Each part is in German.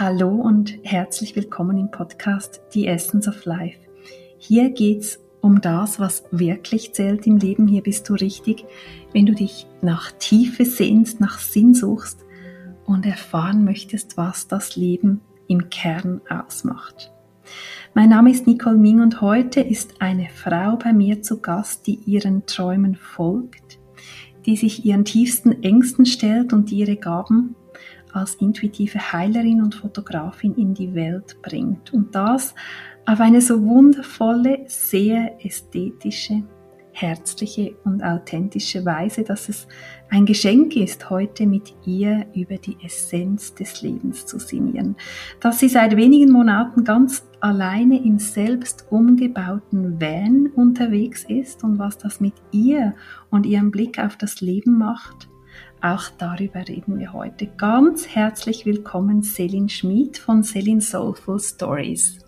Hallo und herzlich willkommen im Podcast The Essence of Life. Hier geht's um das, was wirklich zählt im Leben. Hier bist du richtig, wenn du dich nach Tiefe sehnst, nach Sinn suchst und erfahren möchtest, was das Leben im Kern ausmacht. Mein Name ist Nicole Ming und heute ist eine Frau bei mir zu Gast, die ihren Träumen folgt, die sich ihren tiefsten Ängsten stellt und ihre Gaben als intuitive Heilerin und Fotografin in die Welt bringt. Und das auf eine so wundervolle, sehr ästhetische, herzliche und authentische Weise, dass es ein Geschenk ist, heute mit ihr über die Essenz des Lebens zu sinnieren. Dass sie seit wenigen Monaten ganz alleine im selbst umgebauten Van unterwegs ist und was das mit ihr und ihrem Blick auf das Leben macht auch darüber reden wir heute. Ganz herzlich willkommen, Selin Schmid von Selin Soulful Stories.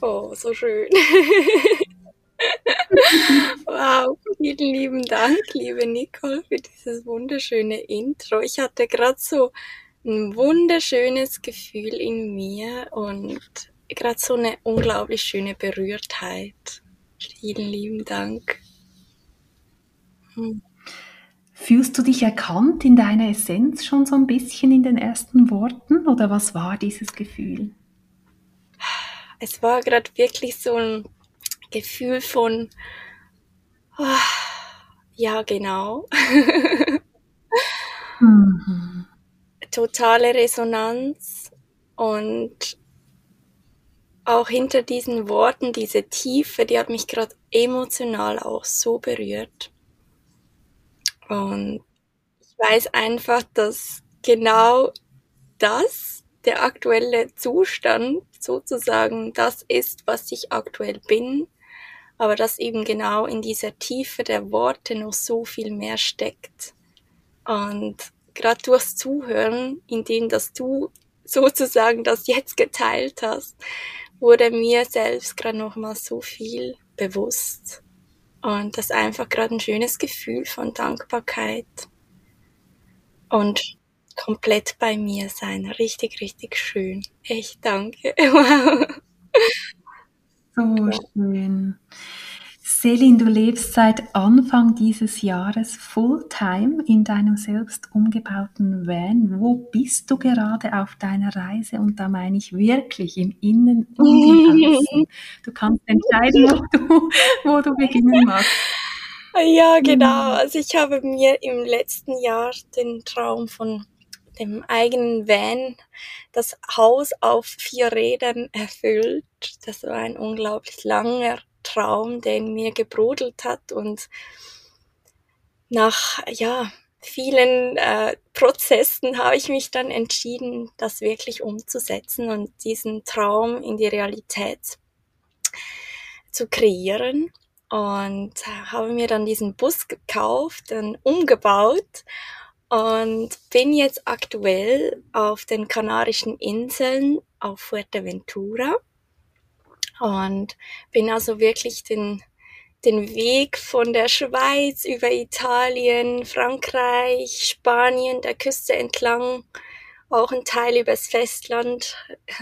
Oh, so schön. wow, vielen lieben Dank, liebe Nicole, für dieses wunderschöne Intro. Ich hatte gerade so ein wunderschönes Gefühl in mir und gerade so eine unglaublich schöne Berührtheit. Vielen lieben Dank. Hm. Fühlst du dich erkannt in deiner Essenz schon so ein bisschen in den ersten Worten oder was war dieses Gefühl? Es war gerade wirklich so ein Gefühl von, oh, ja genau, mhm. totale Resonanz und auch hinter diesen Worten, diese Tiefe, die hat mich gerade emotional auch so berührt. Und ich weiß einfach, dass genau das, der aktuelle Zustand sozusagen das ist, was ich aktuell bin, aber dass eben genau in dieser Tiefe der Worte noch so viel mehr steckt. Und gerade durchs Zuhören, indem dass du sozusagen das jetzt geteilt hast, wurde mir selbst gerade noch mal so viel bewusst. Und das ist einfach gerade ein schönes Gefühl von Dankbarkeit und komplett bei mir sein. Richtig, richtig schön. Echt danke. Wow. So schön. Selin, du lebst seit Anfang dieses Jahres Fulltime in deinem selbst umgebauten Van. Wo bist du gerade auf deiner Reise? Und da meine ich wirklich im Innen und im Außen. Du kannst entscheiden, wo du, wo du beginnen magst. Ja, genau. Mhm. Also ich habe mir im letzten Jahr den Traum von dem eigenen Van, das Haus auf vier Rädern erfüllt. Das war ein unglaublich langer Traum, der in mir gebrodelt hat und nach ja vielen äh, Prozessen habe ich mich dann entschieden, das wirklich umzusetzen und diesen Traum in die Realität zu kreieren und habe mir dann diesen Bus gekauft, dann umgebaut und bin jetzt aktuell auf den Kanarischen Inseln auf Fuerteventura und bin also wirklich den, den Weg von der Schweiz über Italien, Frankreich, Spanien, der Küste entlang, auch ein Teil übers Festland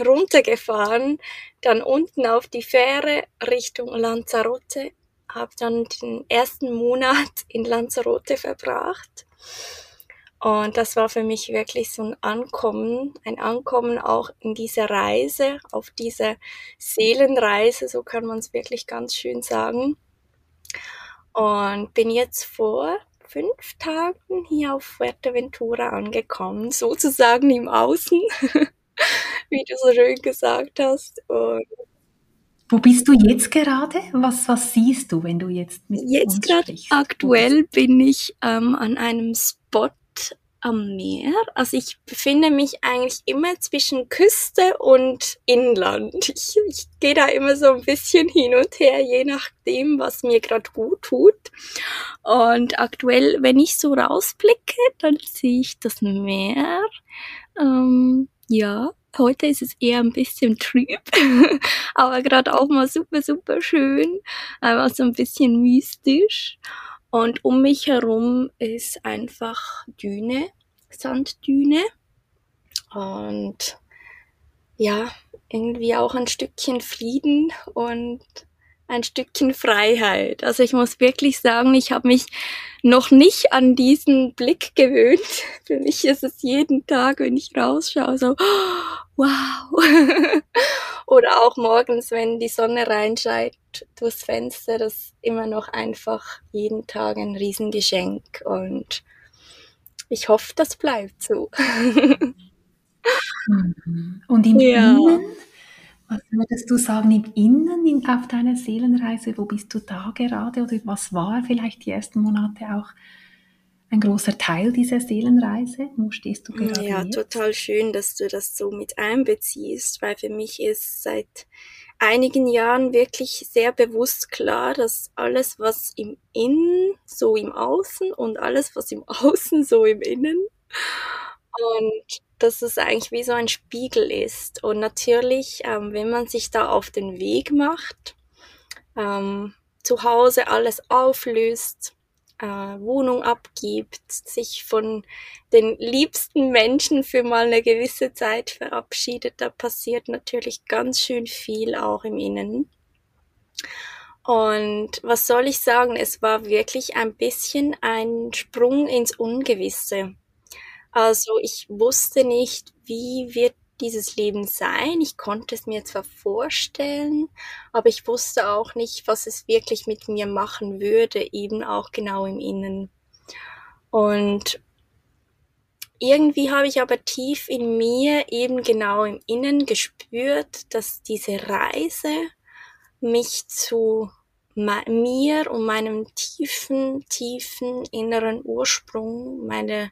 runtergefahren, dann unten auf die Fähre Richtung Lanzarote, habe dann den ersten Monat in Lanzarote verbracht und das war für mich wirklich so ein Ankommen, ein Ankommen auch in dieser Reise, auf diese Seelenreise, so kann man es wirklich ganz schön sagen. Und bin jetzt vor fünf Tagen hier auf Fuerteventura angekommen, sozusagen im Außen, wie du so schön gesagt hast. Und wo bist du jetzt gerade? Was, was siehst du, wenn du jetzt mit Jetzt gerade aktuell bin ich ähm, an einem Spot am Meer. Also ich befinde mich eigentlich immer zwischen Küste und Inland. Ich, ich gehe da immer so ein bisschen hin und her, je nachdem, was mir gerade gut tut. Und aktuell, wenn ich so rausblicke, dann sehe ich das Meer. Ähm, ja, heute ist es eher ein bisschen trüb, aber gerade auch mal super, super schön. Einfach so ein bisschen mystisch. Und um mich herum ist einfach Düne, Sanddüne. Und ja, irgendwie auch ein Stückchen Frieden und ein Stückchen Freiheit. Also ich muss wirklich sagen, ich habe mich noch nicht an diesen Blick gewöhnt. Für mich ist es jeden Tag, wenn ich rausschaue, so, wow. Oder auch morgens, wenn die Sonne reinscheint durchs Fenster, das ist immer noch einfach jeden Tag ein Riesengeschenk. Und ich hoffe, das bleibt so. Mhm. Und im ja. Innen, was würdest du sagen im Innen in, auf deiner Seelenreise? Wo bist du da gerade? Oder was war vielleicht die ersten Monate auch ein großer Teil dieser Seelenreise? Wo stehst du gerade? Ja, jetzt? total schön, dass du das so mit einbeziehst, weil für mich ist seit einigen Jahren wirklich sehr bewusst klar, dass alles, was im Innen, so im Außen und alles, was im Außen, so im Innen. Und dass es eigentlich wie so ein Spiegel ist. Und natürlich, ähm, wenn man sich da auf den Weg macht, ähm, zu Hause alles auflöst, äh, Wohnung abgibt, sich von den liebsten Menschen für mal eine gewisse Zeit verabschiedet, da passiert natürlich ganz schön viel auch im Innen. Und was soll ich sagen, es war wirklich ein bisschen ein Sprung ins Ungewisse. Also ich wusste nicht, wie wird dieses Leben sein. Ich konnte es mir zwar vorstellen, aber ich wusste auch nicht, was es wirklich mit mir machen würde, eben auch genau im Innen. Und irgendwie habe ich aber tief in mir, eben genau im Innen gespürt, dass diese Reise mich zu mir und meinem tiefen, tiefen inneren Ursprung, meine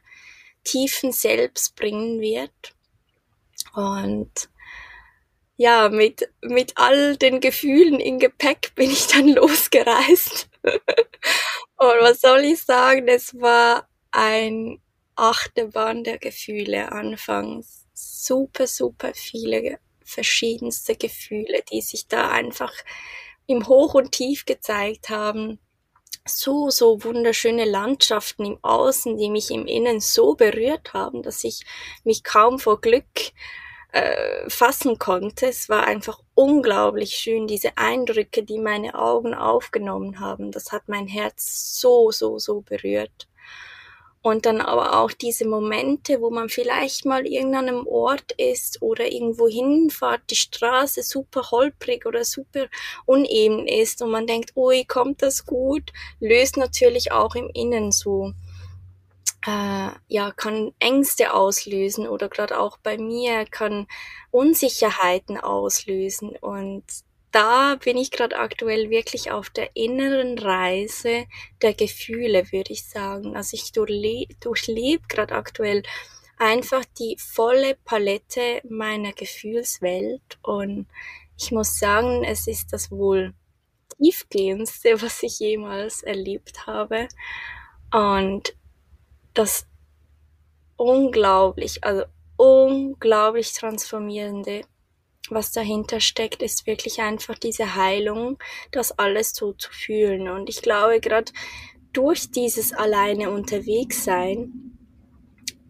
tiefen Selbst bringen wird. Und ja, mit, mit all den Gefühlen im Gepäck bin ich dann losgereist. Und was soll ich sagen? Es war ein Achterbahn der Gefühle anfangs. Super, super viele verschiedenste Gefühle, die sich da einfach im Hoch und Tief gezeigt haben so, so wunderschöne Landschaften im Außen, die mich im Innen so berührt haben, dass ich mich kaum vor Glück äh, fassen konnte. Es war einfach unglaublich schön, diese Eindrücke, die meine Augen aufgenommen haben. Das hat mein Herz so, so, so berührt. Und dann aber auch diese Momente, wo man vielleicht mal irgendeinem Ort ist oder irgendwo hinfahrt, die Straße super holprig oder super uneben ist und man denkt, ui, kommt das gut, löst natürlich auch im Innen so, äh, ja, kann Ängste auslösen oder gerade auch bei mir kann Unsicherheiten auslösen und da bin ich gerade aktuell wirklich auf der inneren Reise der Gefühle, würde ich sagen. Also ich durchlebe gerade aktuell einfach die volle Palette meiner Gefühlswelt und ich muss sagen, es ist das wohl tiefgehendste, was ich jemals erlebt habe und das unglaublich, also unglaublich transformierende was dahinter steckt, ist wirklich einfach diese Heilung, das alles so zu fühlen. Und ich glaube, gerade durch dieses alleine unterwegs sein,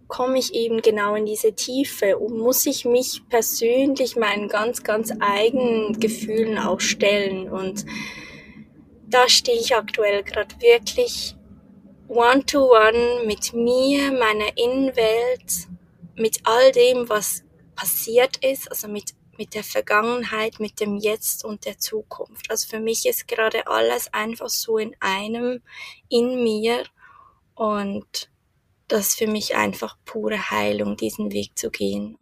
komme ich eben genau in diese Tiefe und muss ich mich persönlich meinen ganz, ganz eigenen Gefühlen auch stellen. Und da stehe ich aktuell gerade wirklich one-to-one -one mit mir, meiner Innenwelt, mit all dem, was passiert ist, also mit mit der Vergangenheit, mit dem Jetzt und der Zukunft. Also für mich ist gerade alles einfach so in einem, in mir und das ist für mich einfach pure Heilung, diesen Weg zu gehen.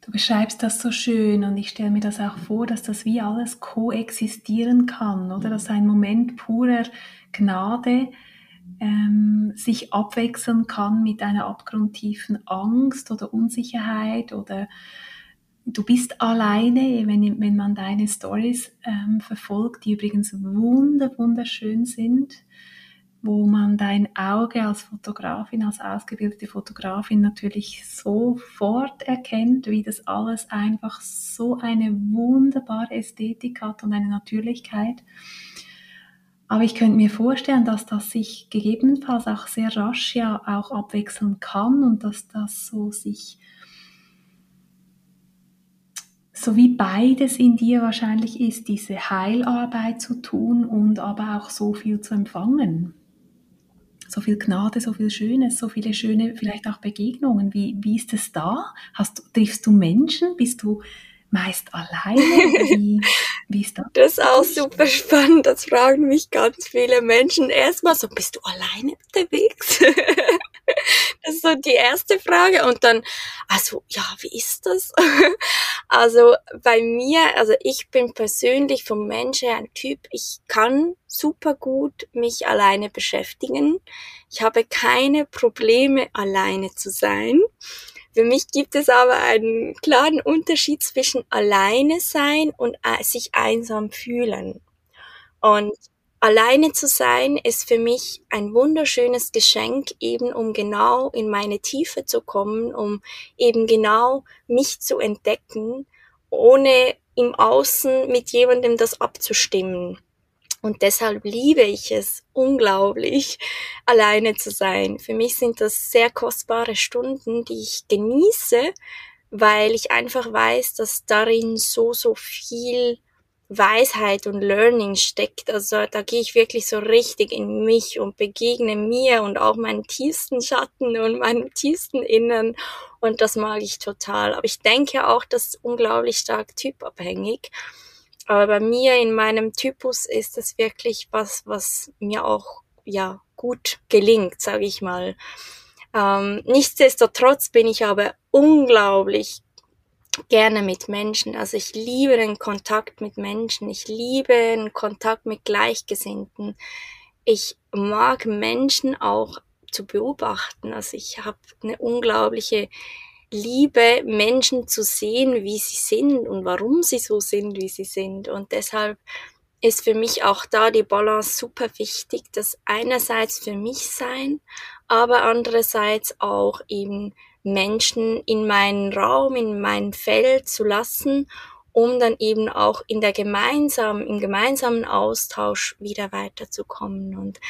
Du beschreibst das so schön und ich stelle mir das auch vor, dass das wie alles koexistieren kann, oder? Dass ein Moment purer Gnade ähm, sich abwechseln kann mit einer abgrundtiefen Angst oder Unsicherheit oder du bist alleine, wenn, wenn man deine Stories ähm, verfolgt, die übrigens wunder, wunderschön sind, wo man dein Auge als Fotografin, als ausgebildete Fotografin natürlich sofort erkennt, wie das alles einfach so eine wunderbare Ästhetik hat und eine Natürlichkeit. Aber ich könnte mir vorstellen, dass das sich gegebenenfalls auch sehr rasch ja auch abwechseln kann und dass das so sich so wie beides in dir wahrscheinlich ist, diese Heilarbeit zu tun und aber auch so viel zu empfangen. So viel Gnade, so viel Schönes, so viele schöne, vielleicht auch Begegnungen. Wie, wie ist es da? Hast, triffst du Menschen? Bist du meist alleine? Wie, wie ist das? Das ist auch super spannend. Das fragen mich ganz viele Menschen. Erstmal so, bist du alleine unterwegs? das ist so die erste Frage. Und dann, also, ja, wie ist das? also, bei mir, also ich bin persönlich vom Menschen ein Typ, ich kann super gut mich alleine beschäftigen. Ich habe keine Probleme, alleine zu sein. Für mich gibt es aber einen klaren Unterschied zwischen alleine sein und äh, sich einsam fühlen. Und alleine zu sein ist für mich ein wunderschönes Geschenk, eben um genau in meine Tiefe zu kommen, um eben genau mich zu entdecken, ohne im Außen mit jemandem das abzustimmen. Und deshalb liebe ich es unglaublich, alleine zu sein. Für mich sind das sehr kostbare Stunden, die ich genieße, weil ich einfach weiß, dass darin so, so viel Weisheit und Learning steckt. Also da gehe ich wirklich so richtig in mich und begegne mir und auch meinen tiefsten Schatten und meinem tiefsten Innern. Und das mag ich total. Aber ich denke auch, das ist unglaublich stark typabhängig. Aber bei mir in meinem Typus ist es wirklich was, was mir auch ja gut gelingt, sage ich mal. Ähm, nichtsdestotrotz bin ich aber unglaublich gerne mit Menschen. Also ich liebe den Kontakt mit Menschen. Ich liebe den Kontakt mit Gleichgesinnten. Ich mag Menschen auch zu beobachten. Also ich habe eine unglaubliche liebe, Menschen zu sehen, wie sie sind und warum sie so sind, wie sie sind. Und deshalb ist für mich auch da die Balance super wichtig, dass einerseits für mich sein, aber andererseits auch eben Menschen in meinen Raum, in mein Feld zu lassen, um dann eben auch in der gemeinsamen, im gemeinsamen Austausch wieder weiterzukommen. Und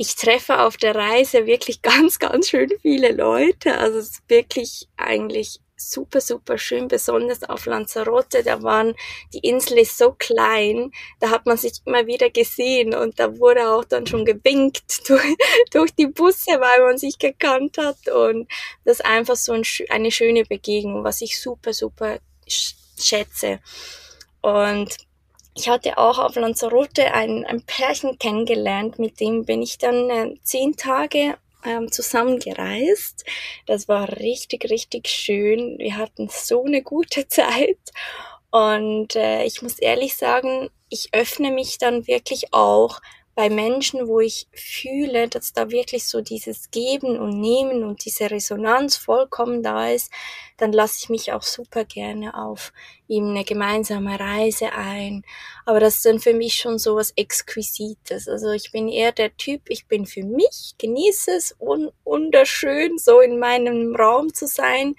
ich treffe auf der Reise wirklich ganz, ganz schön viele Leute. Also es ist wirklich eigentlich super, super schön, besonders auf Lanzarote. Da waren, die Insel ist so klein, da hat man sich immer wieder gesehen und da wurde auch dann schon gewinkt durch, durch die Busse, weil man sich gekannt hat und das ist einfach so ein, eine schöne Begegnung, was ich super, super schätze. Und ich hatte auch auf Lanzarote ein, ein Pärchen kennengelernt, mit dem bin ich dann äh, zehn Tage ähm, zusammengereist. Das war richtig, richtig schön. Wir hatten so eine gute Zeit. Und äh, ich muss ehrlich sagen, ich öffne mich dann wirklich auch bei Menschen, wo ich fühle, dass da wirklich so dieses Geben und Nehmen und diese Resonanz vollkommen da ist, dann lasse ich mich auch super gerne auf eben eine gemeinsame Reise ein. Aber das ist dann für mich schon so was Exquisites. Also ich bin eher der Typ, ich bin für mich, genieße es, un wunderschön, so in meinem Raum zu sein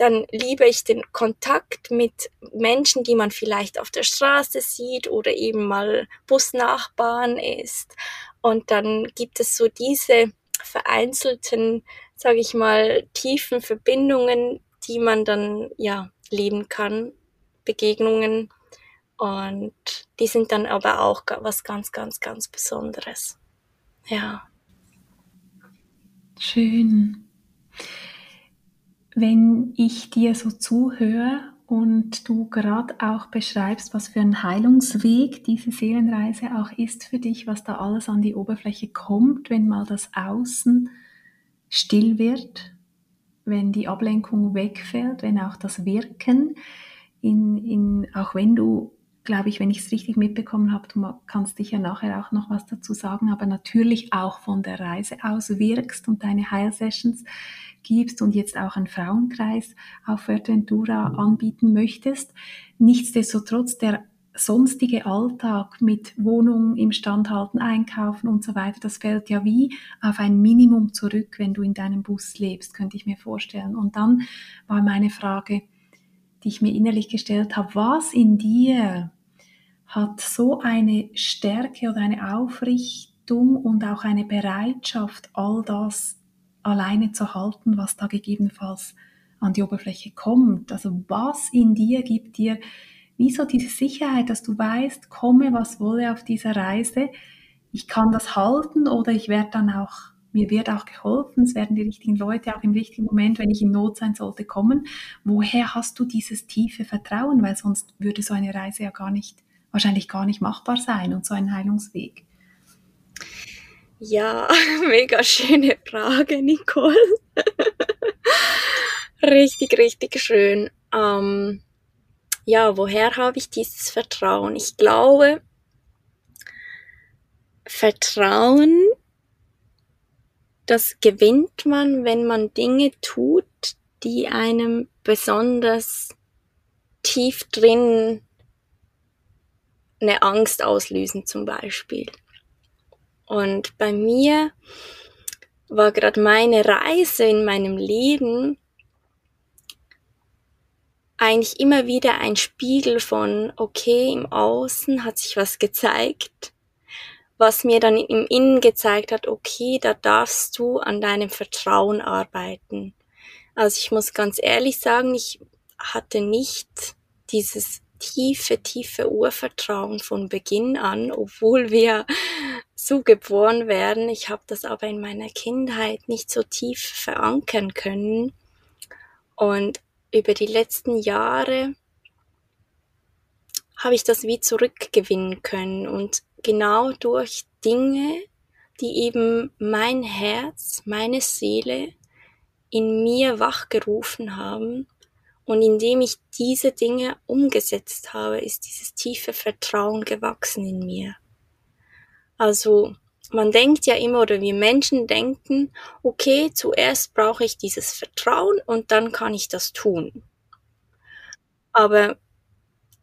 dann liebe ich den Kontakt mit Menschen, die man vielleicht auf der Straße sieht oder eben mal Busnachbarn ist. Und dann gibt es so diese vereinzelten, sage ich mal, tiefen Verbindungen, die man dann ja leben kann, Begegnungen. Und die sind dann aber auch was ganz, ganz, ganz Besonderes. Ja. Schön wenn ich dir so zuhöre und du gerade auch beschreibst, was für ein Heilungsweg diese Seelenreise auch ist für dich, was da alles an die Oberfläche kommt, wenn mal das Außen still wird, wenn die Ablenkung wegfällt, wenn auch das Wirken, in, in, auch wenn du glaube ich, wenn ich es richtig mitbekommen habe, du kannst dich ja nachher auch noch was dazu sagen, aber natürlich auch von der Reise aus wirkst und deine Heilsessions gibst und jetzt auch einen Frauenkreis auf Fuerteventura anbieten möchtest. Nichtsdestotrotz der sonstige Alltag mit Wohnung im Stand halten, einkaufen und so weiter, das fällt ja wie auf ein Minimum zurück, wenn du in deinem Bus lebst, könnte ich mir vorstellen. Und dann war meine Frage, die ich mir innerlich gestellt habe, was in dir hat so eine Stärke oder eine Aufrichtung und auch eine Bereitschaft, all das alleine zu halten, was da gegebenenfalls an die Oberfläche kommt. Also was in dir gibt dir wie so diese Sicherheit, dass du weißt, komme was wolle auf dieser Reise, ich kann das halten oder ich werde dann auch, mir wird auch geholfen, es werden die richtigen Leute auch im richtigen Moment, wenn ich in Not sein sollte, kommen. Woher hast du dieses tiefe Vertrauen? Weil sonst würde so eine Reise ja gar nicht, wahrscheinlich gar nicht machbar sein und so ein Heilungsweg. Ja, mega schöne Frage, Nicole. richtig, richtig schön. Ähm, ja, woher habe ich dieses Vertrauen? Ich glaube, Vertrauen, das gewinnt man, wenn man Dinge tut, die einem besonders tief drin eine Angst auslösen zum Beispiel. Und bei mir war gerade meine Reise in meinem Leben eigentlich immer wieder ein Spiegel von, okay, im Außen hat sich was gezeigt, was mir dann im Innen gezeigt hat, okay, da darfst du an deinem Vertrauen arbeiten. Also ich muss ganz ehrlich sagen, ich hatte nicht dieses tiefe, tiefe Urvertrauen von Beginn an, obwohl wir so geboren werden. Ich habe das aber in meiner Kindheit nicht so tief verankern können. Und über die letzten Jahre habe ich das wie zurückgewinnen können und genau durch Dinge, die eben mein Herz, meine Seele in mir wachgerufen haben und indem ich diese Dinge umgesetzt habe, ist dieses tiefe Vertrauen gewachsen in mir. Also man denkt ja immer oder wir Menschen denken, okay, zuerst brauche ich dieses Vertrauen und dann kann ich das tun. Aber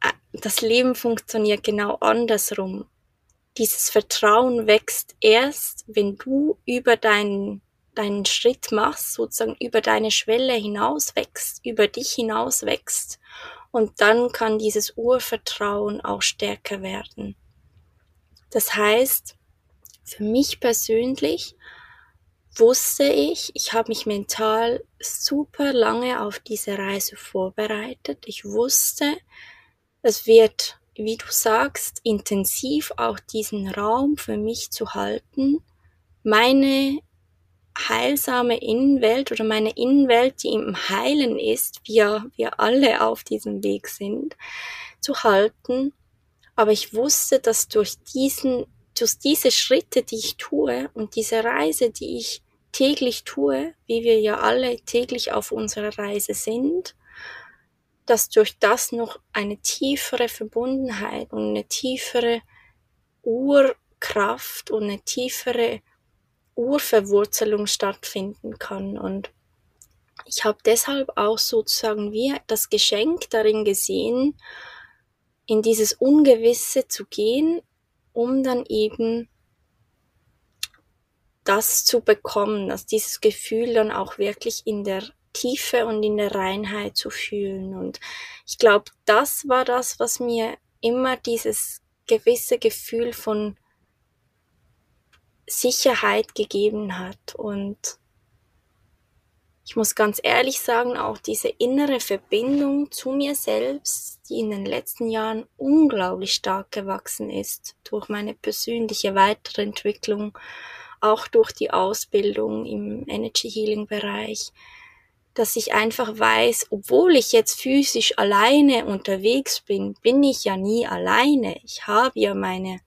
äh, das Leben funktioniert genau andersrum. Dieses Vertrauen wächst erst, wenn du über deinen, deinen Schritt machst, sozusagen über deine Schwelle hinaus wächst, über dich hinaus wächst. Und dann kann dieses Urvertrauen auch stärker werden. Das heißt, für mich persönlich wusste ich, ich habe mich mental super lange auf diese Reise vorbereitet. Ich wusste, es wird, wie du sagst, intensiv auch diesen Raum für mich zu halten, meine heilsame Innenwelt oder meine Innenwelt, die im Heilen ist, wir, wir alle auf diesem Weg sind, zu halten. Aber ich wusste, dass durch diesen durch diese Schritte, die ich tue und diese Reise, die ich täglich tue, wie wir ja alle täglich auf unserer Reise sind, dass durch das noch eine tiefere Verbundenheit und eine tiefere Urkraft und eine tiefere Urverwurzelung stattfinden kann. Und ich habe deshalb auch sozusagen wie das Geschenk darin gesehen, in dieses Ungewisse zu gehen um dann eben das zu bekommen, dass dieses Gefühl dann auch wirklich in der Tiefe und in der Reinheit zu fühlen. Und ich glaube, das war das, was mir immer dieses gewisse Gefühl von Sicherheit gegeben hat. Und ich muss ganz ehrlich sagen, auch diese innere Verbindung zu mir selbst, die in den letzten Jahren unglaublich stark gewachsen ist, durch meine persönliche Weiterentwicklung, auch durch die Ausbildung im Energy Healing Bereich, dass ich einfach weiß, obwohl ich jetzt physisch alleine unterwegs bin, bin ich ja nie alleine. Ich habe ja meine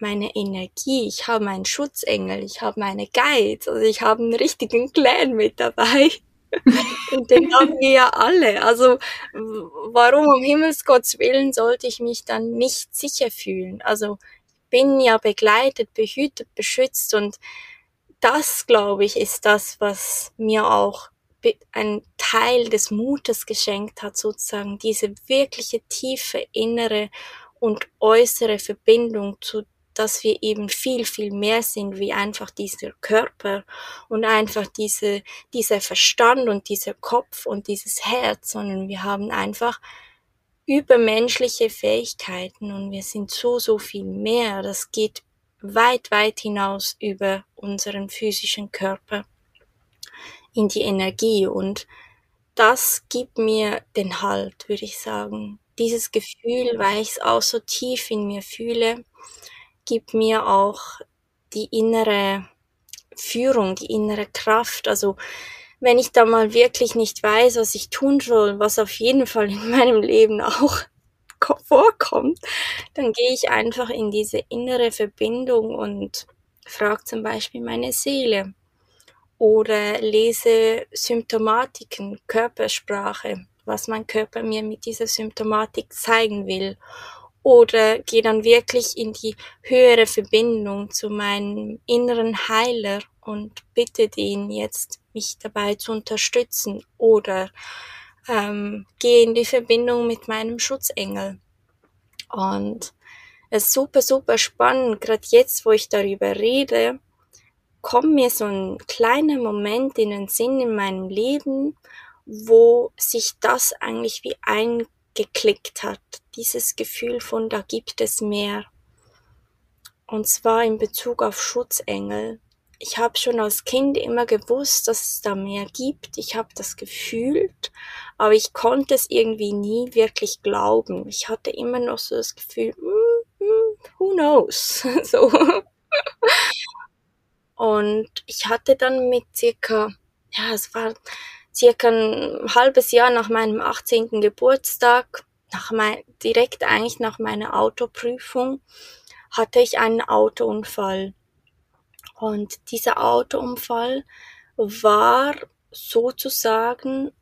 meine Energie, ich habe meinen Schutzengel, ich habe meine Guides, also ich habe einen richtigen Clan mit dabei. Und den haben wir ja alle. Also warum um Himmelsgotts Willen sollte ich mich dann nicht sicher fühlen? Also bin ja begleitet, behütet, beschützt und das, glaube ich, ist das, was mir auch ein Teil des Mutes geschenkt hat, sozusagen diese wirkliche tiefe innere und äußere Verbindung zu dass wir eben viel, viel mehr sind wie einfach dieser Körper und einfach diese, dieser Verstand und dieser Kopf und dieses Herz, sondern wir haben einfach übermenschliche Fähigkeiten und wir sind so, so viel mehr. Das geht weit, weit hinaus über unseren physischen Körper in die Energie und das gibt mir den Halt, würde ich sagen. Dieses Gefühl, weil ich es auch so tief in mir fühle, gibt mir auch die innere Führung, die innere Kraft. Also wenn ich da mal wirklich nicht weiß, was ich tun soll, was auf jeden Fall in meinem Leben auch vorkommt, dann gehe ich einfach in diese innere Verbindung und frage zum Beispiel meine Seele oder lese Symptomatiken, Körpersprache, was mein Körper mir mit dieser Symptomatik zeigen will oder gehe dann wirklich in die höhere Verbindung zu meinem inneren Heiler und bitte den jetzt, mich dabei zu unterstützen oder ähm, gehe in die Verbindung mit meinem Schutzengel. Und es ist super, super spannend, gerade jetzt, wo ich darüber rede, kommt mir so ein kleiner Moment in den Sinn in meinem Leben, wo sich das eigentlich wie eingeklickt hat. Dieses Gefühl von, da gibt es mehr. Und zwar in Bezug auf Schutzengel ich habe schon als Kind immer gewusst, dass es da mehr gibt. Ich habe das gefühlt, aber ich konnte es irgendwie nie wirklich glauben. Ich hatte immer noch so das Gefühl, mm, mm, who knows? so. Und ich hatte dann mit circa, ja, es war circa ein halbes Jahr nach meinem 18. Geburtstag, nach mein, direkt eigentlich nach meiner Autoprüfung, hatte ich einen Autounfall. Und dieser Autounfall war sozusagen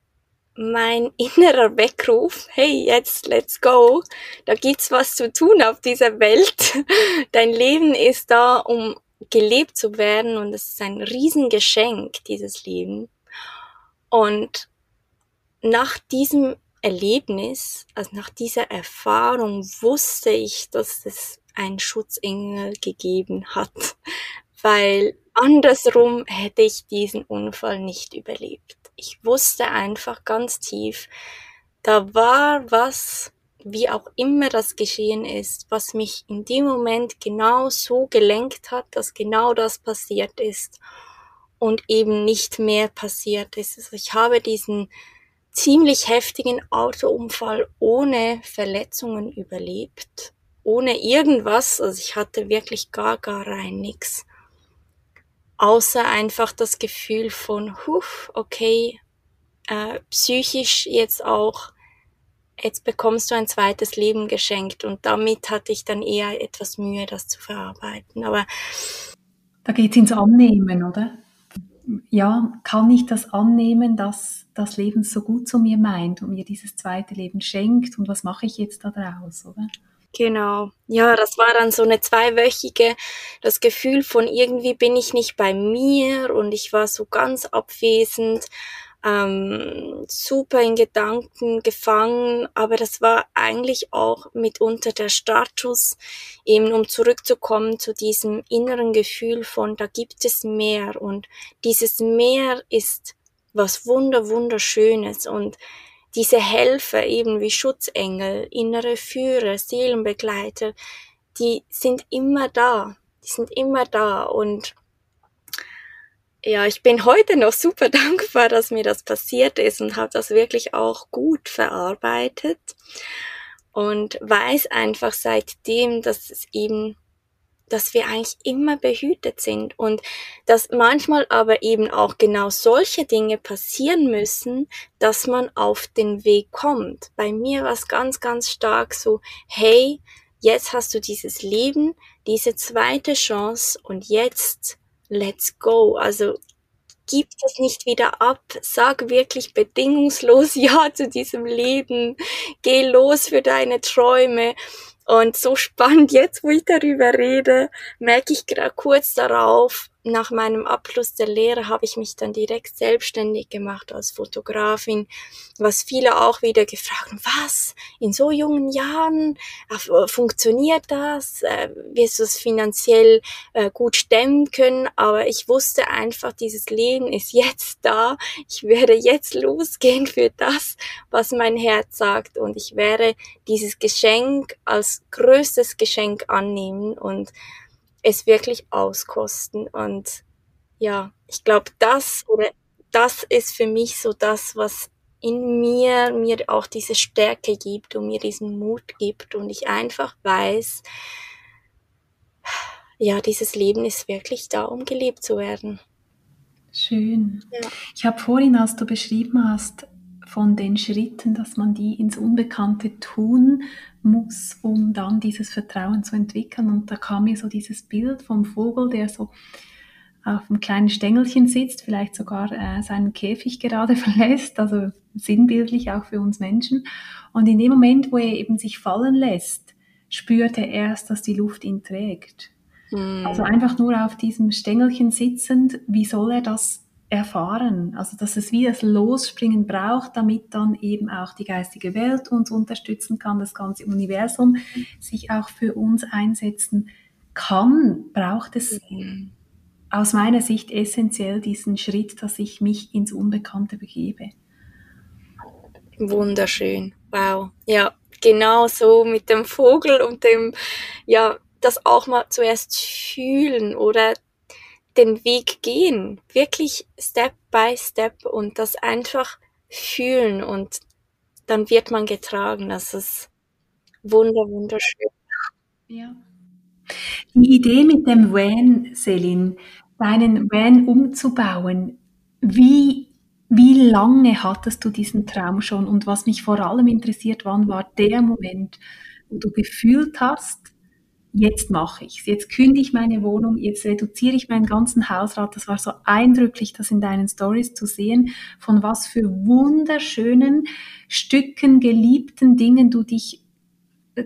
mein innerer Weckruf, hey, jetzt let's go, da gibt's was zu tun auf dieser Welt. Dein Leben ist da, um gelebt zu werden und es ist ein Riesengeschenk, dieses Leben. Und nach diesem Erlebnis, also nach dieser Erfahrung wusste ich, dass es einen Schutzengel gegeben hat, weil andersrum hätte ich diesen Unfall nicht überlebt. Ich wusste einfach ganz tief, da war was, wie auch immer das geschehen ist, was mich in dem Moment genau so gelenkt hat, dass genau das passiert ist und eben nicht mehr passiert ist. Also ich habe diesen ziemlich heftigen Autounfall ohne Verletzungen überlebt, ohne irgendwas. Also ich hatte wirklich gar, gar rein nix außer einfach das Gefühl von, huf, okay, äh, psychisch jetzt auch, jetzt bekommst du ein zweites Leben geschenkt und damit hatte ich dann eher etwas Mühe, das zu verarbeiten. Aber da geht es ins Annehmen, oder? Ja, kann ich das annehmen, dass das Leben so gut zu mir meint und mir dieses zweite Leben schenkt und was mache ich jetzt daraus, oder? Genau. Ja, das war dann so eine zweiwöchige, das Gefühl von irgendwie bin ich nicht bei mir und ich war so ganz abwesend, ähm, super in Gedanken gefangen, aber das war eigentlich auch mitunter der Status, eben um zurückzukommen zu diesem inneren Gefühl von, da gibt es mehr. Und dieses Meer ist was wunder, wunderschönes. Und diese Helfer eben wie Schutzengel, innere Führer, Seelenbegleiter, die sind immer da. Die sind immer da. Und ja, ich bin heute noch super dankbar, dass mir das passiert ist und habe das wirklich auch gut verarbeitet und weiß einfach seitdem, dass es eben dass wir eigentlich immer behütet sind und dass manchmal aber eben auch genau solche Dinge passieren müssen, dass man auf den Weg kommt. Bei mir war es ganz, ganz stark so, hey, jetzt hast du dieses Leben, diese zweite Chance und jetzt let's go. Also gib das nicht wieder ab. Sag wirklich bedingungslos Ja zu diesem Leben. Geh los für deine Träume. Und so spannend jetzt, wo ich darüber rede, merke ich gerade kurz darauf, nach meinem Abschluss der Lehre habe ich mich dann direkt selbstständig gemacht als Fotografin, was viele auch wieder gefragt haben, was, in so jungen Jahren? Äh, funktioniert das, äh, wirst du es finanziell äh, gut stemmen können, aber ich wusste einfach, dieses Leben ist jetzt da, ich werde jetzt losgehen für das, was mein Herz sagt. Und ich werde dieses Geschenk als größtes Geschenk annehmen und es wirklich auskosten. Und ja, ich glaube, das oder das ist für mich so das, was in mir mir auch diese Stärke gibt und mir diesen Mut gibt und ich einfach weiß, ja, dieses Leben ist wirklich da, um gelebt zu werden. Schön. Ja. Ich habe vorhin, als du beschrieben hast, von den Schritten, dass man die ins Unbekannte tun muss, um dann dieses Vertrauen zu entwickeln. Und da kam mir so dieses Bild vom Vogel, der so auf einem kleinen Stängelchen sitzt, vielleicht sogar äh, seinen Käfig gerade verlässt, also sinnbildlich auch für uns Menschen. Und in dem Moment, wo er eben sich fallen lässt, spürt er erst, dass die Luft ihn trägt. Mhm. Also einfach nur auf diesem Stängelchen sitzend, wie soll er das erfahren? Also dass es wie das Losspringen braucht, damit dann eben auch die geistige Welt uns unterstützen kann, das ganze Universum sich auch für uns einsetzen kann, braucht es mhm. aus meiner Sicht essentiell diesen Schritt, dass ich mich ins Unbekannte begebe. Wunderschön. Wow. Ja, genau so mit dem Vogel und dem, ja, das auch mal zuerst fühlen oder den Weg gehen. Wirklich Step by Step und das einfach fühlen und dann wird man getragen. Das ist wunder, wunderschön. Ja. Die Idee mit dem Van, Selin, deinen Van umzubauen, wie, wie lange hattest du diesen Traum schon? Und was mich vor allem interessiert, wann war der Moment, wo du gefühlt hast, jetzt mache ich es. Jetzt kündige ich meine Wohnung, jetzt reduziere ich meinen ganzen Hausrat. Das war so eindrücklich, das in deinen Stories zu sehen, von was für wunderschönen Stücken, geliebten Dingen du dich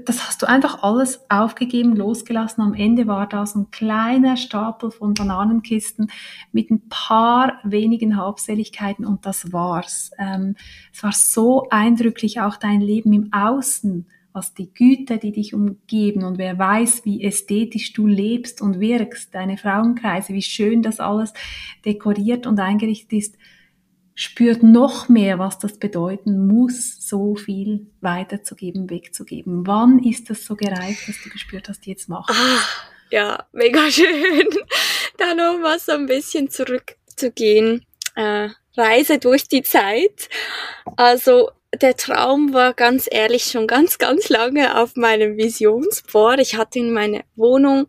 das hast du einfach alles aufgegeben, losgelassen. Am Ende war da so ein kleiner Stapel von Bananenkisten mit ein paar wenigen Habseligkeiten und das war's. Ähm, es war so eindrücklich, auch dein Leben im Außen was die Güter, die dich umgeben und wer weiß, wie ästhetisch du lebst und wirkst, deine Frauenkreise, wie schön das alles dekoriert und eingerichtet ist, spürt noch mehr, was das bedeuten muss, so viel weiterzugeben, wegzugeben. Wann ist das so gereift, dass du gespürt hast, jetzt mach ah, Ja, mega schön. Da noch mal so ein bisschen zurückzugehen. Äh, Reise durch die Zeit. Also der Traum war ganz ehrlich schon ganz, ganz lange auf meinem Visionsboard. Ich hatte in meiner Wohnung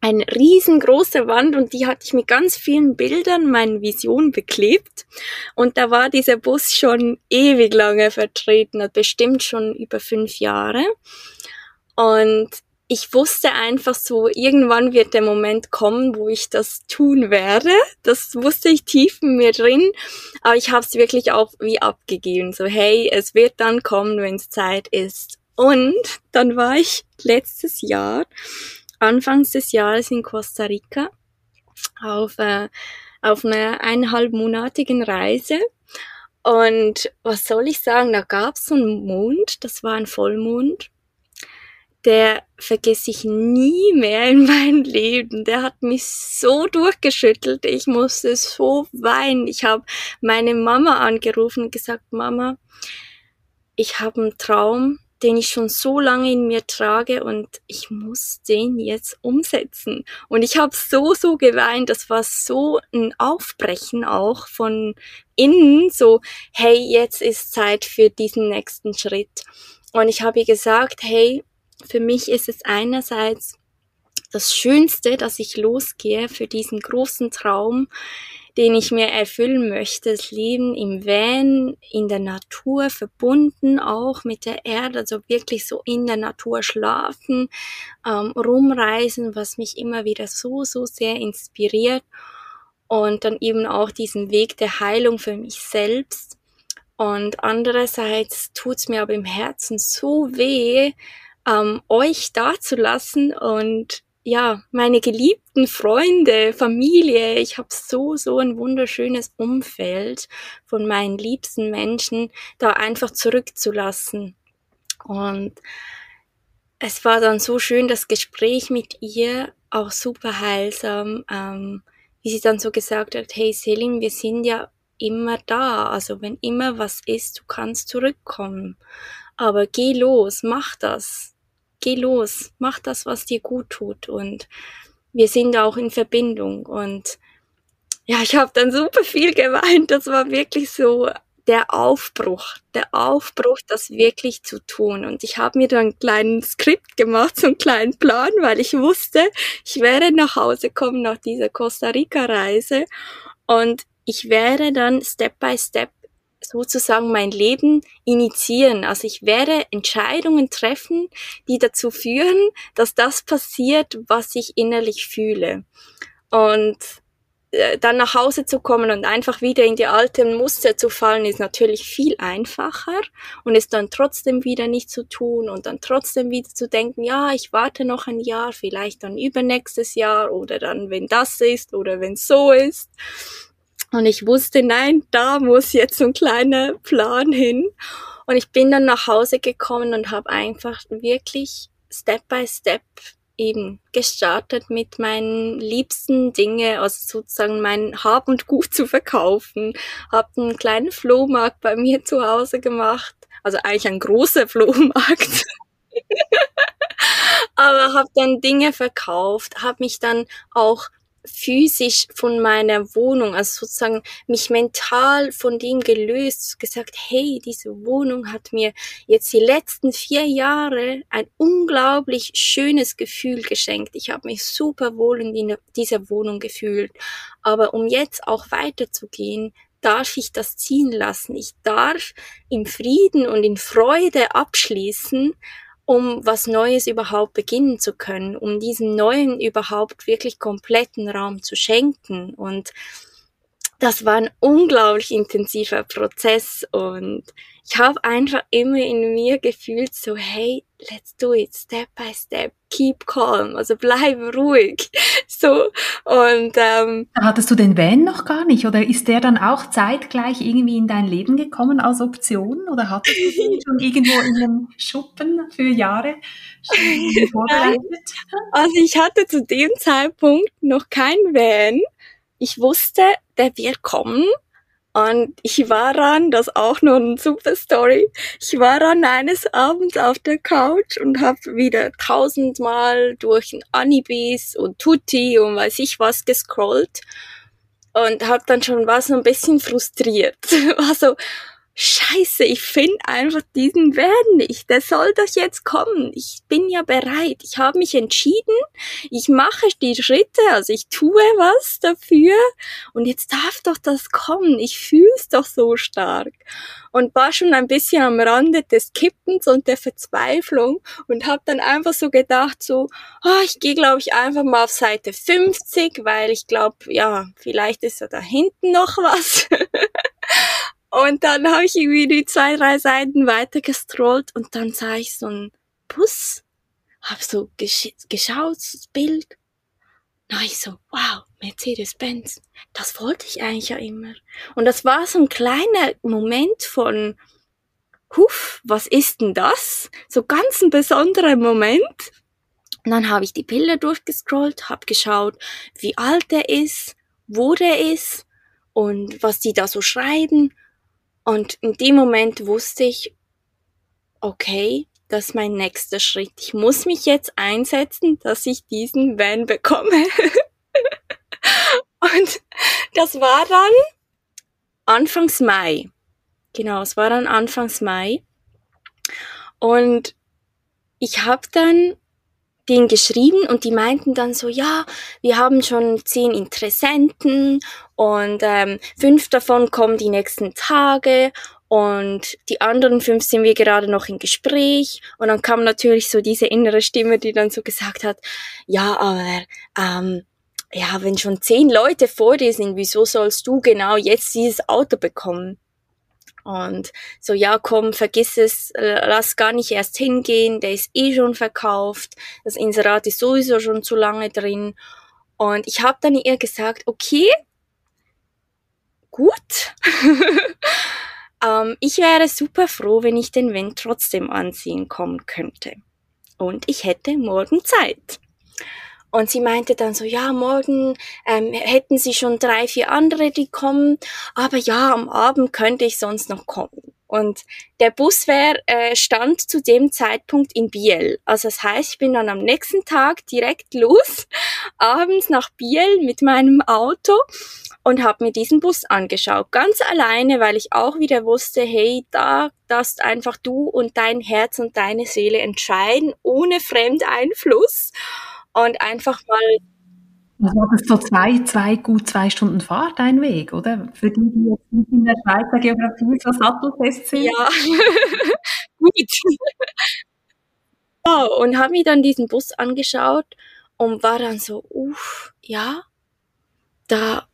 eine riesengroße Wand und die hatte ich mit ganz vielen Bildern meinen Vision beklebt. Und da war dieser Bus schon ewig lange vertreten, bestimmt schon über fünf Jahre. Und ich wusste einfach so, irgendwann wird der Moment kommen, wo ich das tun werde. Das wusste ich tief in mir drin, aber ich habe es wirklich auch wie abgegeben. So, hey, es wird dann kommen, wenn es Zeit ist. Und dann war ich letztes Jahr, anfangs des Jahres in Costa Rica auf, äh, auf einer eineinhalbmonatigen Reise. Und was soll ich sagen, da gab es so einen Mond, das war ein Vollmond der vergesse ich nie mehr in meinem Leben. Der hat mich so durchgeschüttelt. Ich musste so weinen. Ich habe meine Mama angerufen und gesagt, Mama, ich habe einen Traum, den ich schon so lange in mir trage und ich muss den jetzt umsetzen. Und ich habe so, so geweint. Das war so ein Aufbrechen auch von innen, so, hey, jetzt ist Zeit für diesen nächsten Schritt. Und ich habe ihr gesagt, hey, für mich ist es einerseits das Schönste, dass ich losgehe für diesen großen Traum, den ich mir erfüllen möchte. Das Leben im Van, in der Natur, verbunden auch mit der Erde, also wirklich so in der Natur schlafen, ähm, rumreisen, was mich immer wieder so, so sehr inspiriert. Und dann eben auch diesen Weg der Heilung für mich selbst. Und andererseits tut's mir aber im Herzen so weh, ähm, euch dazulassen und ja, meine geliebten Freunde, Familie, ich habe so, so ein wunderschönes Umfeld von meinen liebsten Menschen da einfach zurückzulassen. Und es war dann so schön, das Gespräch mit ihr, auch super heilsam, ähm, wie sie dann so gesagt hat, hey Selim, wir sind ja immer da, also wenn immer was ist, du kannst zurückkommen. Aber geh los, mach das geh los, mach das, was dir gut tut und wir sind auch in Verbindung und ja, ich habe dann super viel geweint. Das war wirklich so der Aufbruch, der Aufbruch, das wirklich zu tun. Und ich habe mir dann ein kleines Skript gemacht, so einen kleinen Plan, weil ich wusste, ich werde nach Hause kommen nach dieser Costa Rica-Reise und ich werde dann Step by Step sozusagen mein Leben initiieren. Also ich werde Entscheidungen treffen, die dazu führen, dass das passiert, was ich innerlich fühle. Und äh, dann nach Hause zu kommen und einfach wieder in die alten Muster zu fallen, ist natürlich viel einfacher und es dann trotzdem wieder nicht zu tun und dann trotzdem wieder zu denken, ja, ich warte noch ein Jahr, vielleicht dann übernächstes Jahr oder dann, wenn das ist oder wenn so ist. Und ich wusste, nein, da muss jetzt so ein kleiner Plan hin. Und ich bin dann nach Hause gekommen und habe einfach wirklich Step by Step eben gestartet mit meinen liebsten Dinge, also sozusagen mein Hab und Gut zu verkaufen. Hab einen kleinen Flohmarkt bei mir zu Hause gemacht, also eigentlich ein großer Flohmarkt. Aber habe dann Dinge verkauft, habe mich dann auch physisch von meiner Wohnung, also sozusagen mich mental von dem gelöst, gesagt, hey, diese Wohnung hat mir jetzt die letzten vier Jahre ein unglaublich schönes Gefühl geschenkt. Ich habe mich super wohl in dieser Wohnung gefühlt. Aber um jetzt auch weiterzugehen, darf ich das ziehen lassen. Ich darf im Frieden und in Freude abschließen um was Neues überhaupt beginnen zu können, um diesem Neuen überhaupt wirklich kompletten Raum zu schenken. Und das war ein unglaublich intensiver Prozess und ich habe einfach immer in mir gefühlt so, hey, let's do it, step by step, keep calm, also bleib ruhig. So und ähm, hattest du den Van noch gar nicht oder ist der dann auch zeitgleich irgendwie in dein Leben gekommen als Option oder hattest du den schon irgendwo in einem Schuppen für Jahre vorbereitet? Also ich hatte zu dem Zeitpunkt noch kein Van. Ich wusste, der wird kommen und ich war dann, das auch noch eine super Story, ich war dann eines Abends auf der Couch und habe wieder tausendmal durch Anibis und Tutti und weiß ich was gescrollt und habe dann schon was ein bisschen frustriert. Also Scheiße, ich finde einfach diesen Werden nicht. Der soll doch jetzt kommen. Ich bin ja bereit. Ich habe mich entschieden. Ich mache die Schritte, also ich tue was dafür. Und jetzt darf doch das kommen. Ich fühle es doch so stark. Und war schon ein bisschen am Rande des Kippens und der Verzweiflung und habe dann einfach so gedacht, so, oh, ich gehe, glaube ich, einfach mal auf Seite 50, weil ich glaube, ja, vielleicht ist ja da hinten noch was. Und dann habe ich irgendwie die zwei, drei Seiten weiter gestrollt und dann sah ich so einen Bus, hab so gesch geschaut, das Bild. Na, ich so, wow, Mercedes-Benz. Das wollte ich eigentlich ja immer. Und das war so ein kleiner Moment von, huf, was ist denn das? So ganz ein besonderer Moment. Und dann habe ich die Bilder durchgescrollt, habe geschaut, wie alt er ist, wo der ist und was die da so schreiben. Und in dem Moment wusste ich, okay, das ist mein nächster Schritt. Ich muss mich jetzt einsetzen, dass ich diesen Van bekomme. und das war dann Anfangs Mai. Genau, es war dann Anfangs Mai. Und ich habe dann denen geschrieben und die meinten dann so, ja, wir haben schon zehn Interessenten und ähm, fünf davon kommen die nächsten Tage und die anderen fünf sind wir gerade noch im Gespräch und dann kam natürlich so diese innere Stimme, die dann so gesagt hat, ja, aber ähm, ja, wenn schon zehn Leute vor dir sind, wieso sollst du genau jetzt dieses Auto bekommen? Und so, ja, komm, vergiss es, lass gar nicht erst hingehen, der ist eh schon verkauft, das Inserat ist sowieso schon zu lange drin. Und ich habe dann ihr gesagt, okay, gut. ähm, ich wäre super froh, wenn ich den Wind trotzdem anziehen kommen könnte. Und ich hätte morgen Zeit. Und sie meinte dann so, ja, morgen ähm, hätten sie schon drei, vier andere, die kommen, aber ja, am Abend könnte ich sonst noch kommen. Und der Bus wär, äh, stand zu dem Zeitpunkt in Biel. Also das heißt, ich bin dann am nächsten Tag direkt los, abends nach Biel mit meinem Auto und habe mir diesen Bus angeschaut, ganz alleine, weil ich auch wieder wusste, hey, da darfst einfach du und dein Herz und deine Seele entscheiden, ohne Fremdeinfluss und einfach mal das war das so zwei, zwei, gut zwei Stunden Fahrt, ein Weg, oder? Für die, die jetzt nicht in der Schweizer Geografie so sattelfest sind. Ja, gut. ja, und habe mir dann diesen Bus angeschaut und war dann so, uff, ja, da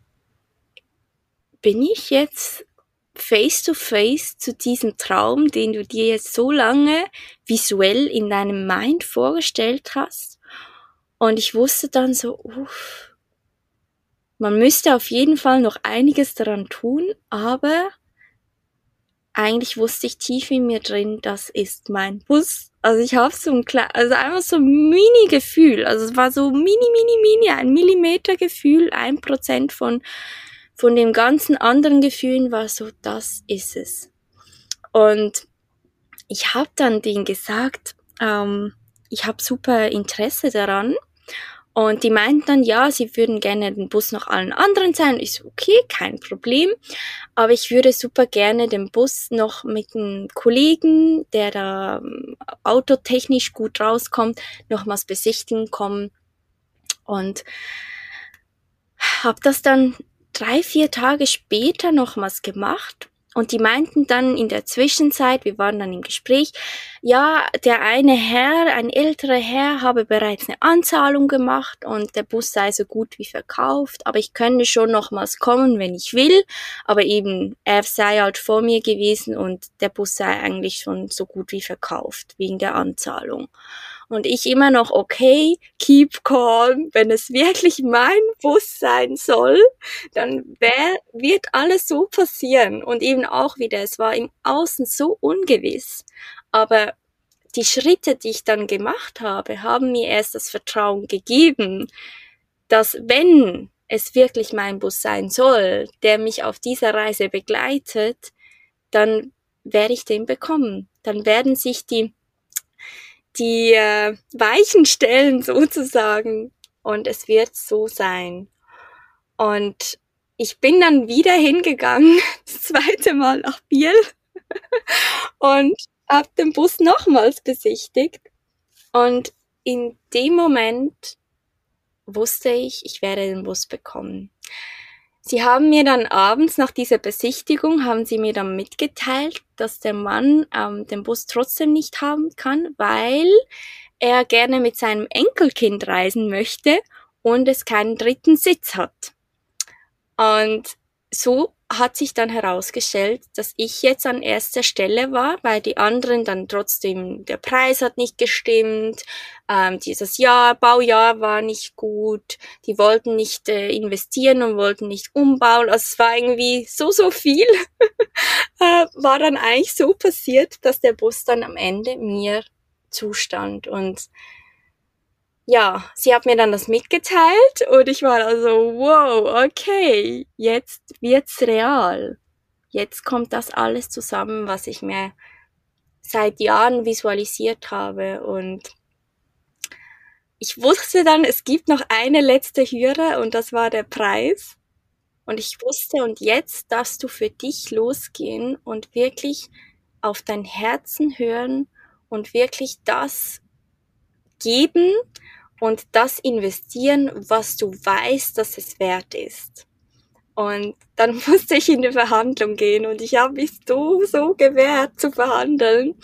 bin ich jetzt face to face zu diesem Traum, den du dir jetzt so lange visuell in deinem Mind vorgestellt hast. Und ich wusste dann so, uff, man müsste auf jeden Fall noch einiges daran tun, aber eigentlich wusste ich tief in mir drin, das ist mein Bus. Also ich habe so ein kleines, also einfach so ein Mini-Gefühl. Also es war so mini, mini, mini, ein Millimeter-Gefühl, ein Prozent von, von den ganzen anderen Gefühlen war so, das ist es. Und ich habe dann denen gesagt, ähm, ich habe super Interesse daran und die meinten dann, ja, sie würden gerne den Bus noch allen anderen sein. Ich so, okay, kein Problem. Aber ich würde super gerne den Bus noch mit einem Kollegen, der da ähm, autotechnisch gut rauskommt, nochmals besichtigen kommen. Und habe das dann drei, vier Tage später nochmals gemacht und die meinten dann in der Zwischenzeit, wir waren dann im Gespräch, ja, der eine Herr, ein älterer Herr, habe bereits eine Anzahlung gemacht und der Bus sei so gut wie verkauft, aber ich könnte schon nochmals kommen, wenn ich will, aber eben, er sei halt vor mir gewesen und der Bus sei eigentlich schon so gut wie verkauft, wegen der Anzahlung. Und ich immer noch, okay, keep calm, wenn es wirklich mein Bus sein soll, dann wär, wird alles so passieren. Und eben auch wieder, es war im Außen so ungewiss, aber die Schritte, die ich dann gemacht habe, haben mir erst das Vertrauen gegeben, dass wenn es wirklich mein Bus sein soll, der mich auf dieser Reise begleitet, dann werde ich den bekommen. Dann werden sich die die äh, Weichen stellen sozusagen. Und es wird so sein. Und ich bin dann wieder hingegangen, das zweite Mal nach Biel und habe den Bus nochmals besichtigt. Und in dem Moment wusste ich, ich werde den Bus bekommen. Sie haben mir dann abends nach dieser Besichtigung, haben sie mir dann mitgeteilt, dass der Mann ähm, den Bus trotzdem nicht haben kann, weil er gerne mit seinem Enkelkind reisen möchte und es keinen dritten Sitz hat. Und so hat sich dann herausgestellt, dass ich jetzt an erster Stelle war, weil die anderen dann trotzdem, der Preis hat nicht gestimmt, ähm, dieses Jahr, Baujahr war nicht gut, die wollten nicht äh, investieren und wollten nicht umbauen, also es war irgendwie so, so viel, äh, war dann eigentlich so passiert, dass der Bus dann am Ende mir zustand. Und ja, sie hat mir dann das mitgeteilt und ich war also, wow, okay, jetzt wird's real. Jetzt kommt das alles zusammen, was ich mir seit Jahren visualisiert habe und ich wusste dann, es gibt noch eine letzte Hürde und das war der Preis. Und ich wusste, und jetzt darfst du für dich losgehen und wirklich auf dein Herzen hören und wirklich das geben und das investieren, was du weißt, dass es wert ist. Und dann musste ich in die Verhandlung gehen und ich habe mich so, so gewehrt zu verhandeln,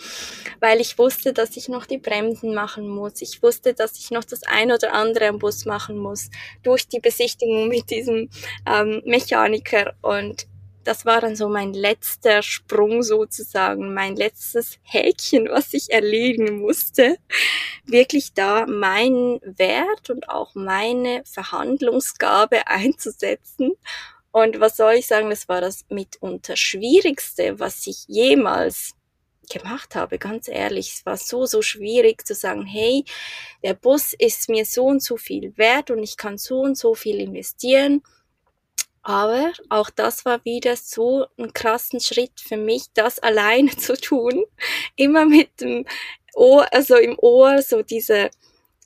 weil ich wusste, dass ich noch die Bremsen machen muss. Ich wusste, dass ich noch das ein oder andere am Bus machen muss durch die Besichtigung mit diesem ähm, Mechaniker. Und das war dann so mein letzter Sprung sozusagen, mein letztes Häkchen, was ich erledigen musste, wirklich da meinen Wert und auch meine Verhandlungsgabe einzusetzen. Und was soll ich sagen, das war das mitunter schwierigste, was ich jemals gemacht habe, ganz ehrlich. Es war so, so schwierig zu sagen, hey, der Bus ist mir so und so viel wert und ich kann so und so viel investieren aber auch das war wieder so ein krassen Schritt für mich, das alleine zu tun. Immer mit dem Ohr, also im Ohr, so diese,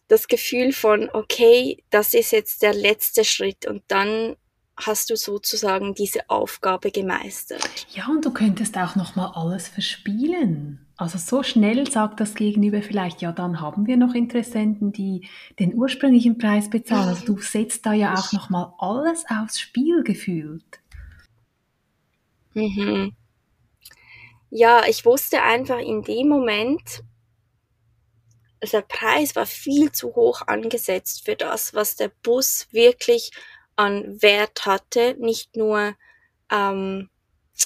das Gefühl von, okay, das ist jetzt der letzte Schritt und dann hast du sozusagen diese Aufgabe gemeistert. Ja, und du könntest auch noch mal alles verspielen. Also so schnell sagt das Gegenüber vielleicht, ja, dann haben wir noch Interessenten, die den ursprünglichen Preis bezahlen. Also du setzt da ja auch noch mal alles aufs Spiel gefühlt. Mhm. Ja, ich wusste einfach in dem Moment, der Preis war viel zu hoch angesetzt für das, was der Bus wirklich an Wert hatte, nicht nur ähm,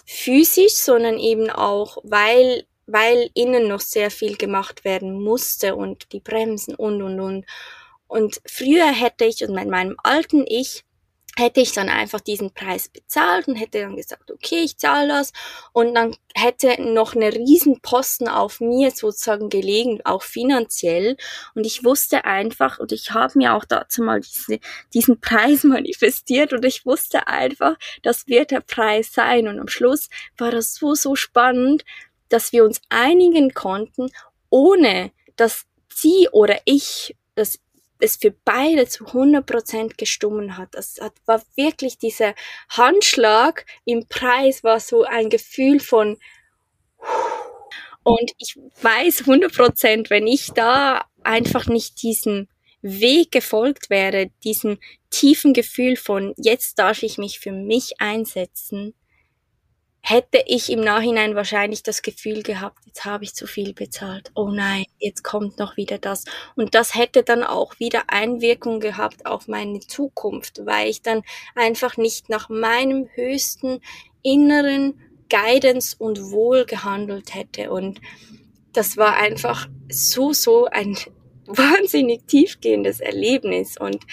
physisch, sondern eben auch, weil, weil innen noch sehr viel gemacht werden musste und die Bremsen und, und, und. Und früher hätte ich und mit meinem alten Ich hätte ich dann einfach diesen Preis bezahlt und hätte dann gesagt, okay, ich zahle das. Und dann hätte noch eine riesen Posten auf mir sozusagen gelegen, auch finanziell. Und ich wusste einfach und ich habe mir auch dazu mal diese, diesen Preis manifestiert und ich wusste einfach, das wird der Preis sein. Und am Schluss war das so, so spannend, dass wir uns einigen konnten, ohne dass sie oder ich das es für beide zu 100% gestummen hat. Das war wirklich dieser Handschlag im Preis war so ein Gefühl von und ich weiß 100%, wenn ich da einfach nicht diesen Weg gefolgt wäre, diesen tiefen Gefühl von jetzt darf ich mich für mich einsetzen, hätte ich im Nachhinein wahrscheinlich das Gefühl gehabt, jetzt habe ich zu viel bezahlt. Oh nein, jetzt kommt noch wieder das. Und das hätte dann auch wieder Einwirkung gehabt auf meine Zukunft, weil ich dann einfach nicht nach meinem höchsten inneren Guidance und Wohl gehandelt hätte. Und das war einfach so, so ein wahnsinnig tiefgehendes Erlebnis. Und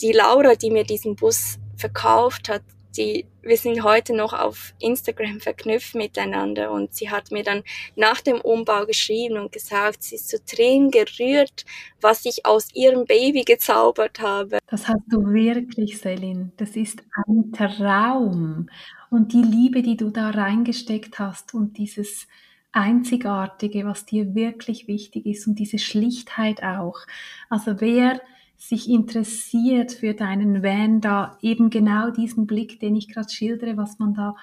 die Laura, die mir diesen Bus verkauft hat, die, wir sind heute noch auf Instagram verknüpft miteinander und sie hat mir dann nach dem Umbau geschrieben und gesagt, sie ist zu Tränen gerührt, was ich aus ihrem Baby gezaubert habe. Das hast du wirklich, Selin. Das ist ein Traum. Und die Liebe, die du da reingesteckt hast und dieses Einzigartige, was dir wirklich wichtig ist und diese Schlichtheit auch. Also wer sich interessiert für deinen Van, da eben genau diesen Blick, den ich gerade schildere, was man da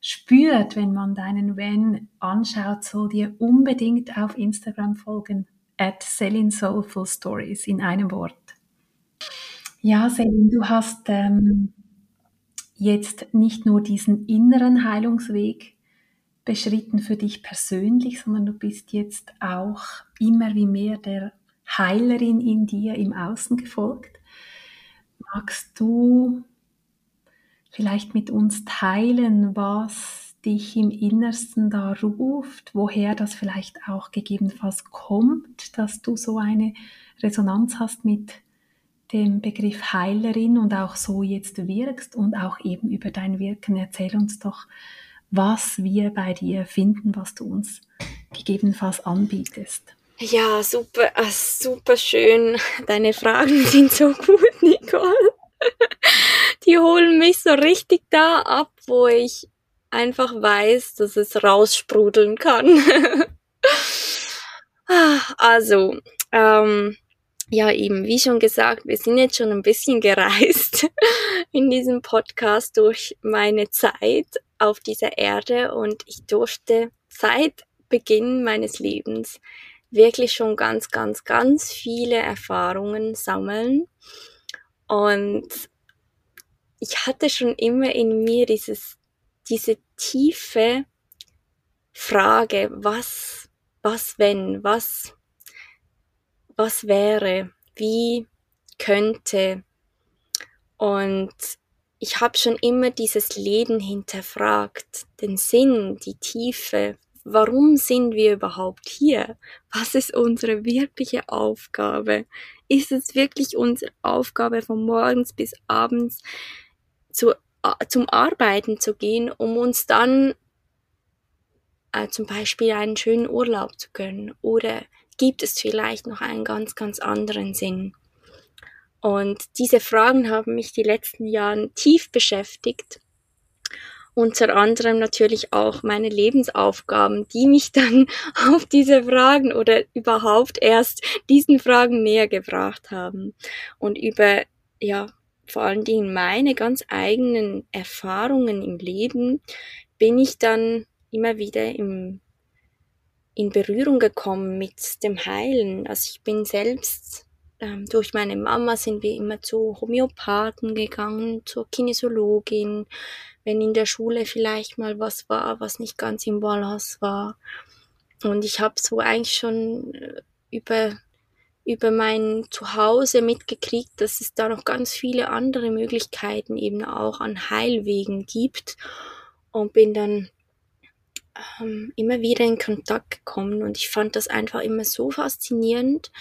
spürt, wenn man deinen Van anschaut, soll dir unbedingt auf Instagram folgen, at Selin Soulful Stories in einem Wort. Ja, Selin, du hast ähm, jetzt nicht nur diesen inneren Heilungsweg beschritten für dich persönlich, sondern du bist jetzt auch immer wie mehr der Heilerin in dir im Außen gefolgt. Magst du vielleicht mit uns teilen, was dich im Innersten da ruft, woher das vielleicht auch gegebenenfalls kommt, dass du so eine Resonanz hast mit dem Begriff Heilerin und auch so jetzt wirkst und auch eben über dein Wirken. Erzähl uns doch, was wir bei dir finden, was du uns gegebenenfalls anbietest. Ja, super, ah, super schön. Deine Fragen sind so gut, Nicole. Die holen mich so richtig da ab, wo ich einfach weiß, dass es raussprudeln kann. Ah, also, ähm, ja, eben, wie schon gesagt, wir sind jetzt schon ein bisschen gereist in diesem Podcast durch meine Zeit auf dieser Erde und ich durfte seit Beginn meines Lebens wirklich schon ganz, ganz, ganz viele Erfahrungen sammeln. Und ich hatte schon immer in mir dieses, diese tiefe Frage, was, was wenn, was, was wäre, wie könnte. Und ich habe schon immer dieses Leben hinterfragt, den Sinn, die Tiefe, warum sind wir überhaupt hier? Was ist unsere wirkliche Aufgabe? Ist es wirklich unsere Aufgabe, von morgens bis abends zu, zum Arbeiten zu gehen, um uns dann äh, zum Beispiel einen schönen Urlaub zu gönnen? Oder gibt es vielleicht noch einen ganz, ganz anderen Sinn? Und diese Fragen haben mich die letzten Jahre tief beschäftigt unter anderem natürlich auch meine Lebensaufgaben, die mich dann auf diese Fragen oder überhaupt erst diesen Fragen näher gebracht haben. Und über, ja, vor allen Dingen meine ganz eigenen Erfahrungen im Leben, bin ich dann immer wieder im, in Berührung gekommen mit dem Heilen. Also ich bin selbst, ähm, durch meine Mama sind wir immer zu Homöopathen gegangen, zur Kinesiologin, wenn in der Schule vielleicht mal was war, was nicht ganz im Balance war. Und ich habe so eigentlich schon äh, über über mein Zuhause mitgekriegt, dass es da noch ganz viele andere Möglichkeiten eben auch an Heilwegen gibt und bin dann ähm, immer wieder in Kontakt gekommen und ich fand das einfach immer so faszinierend,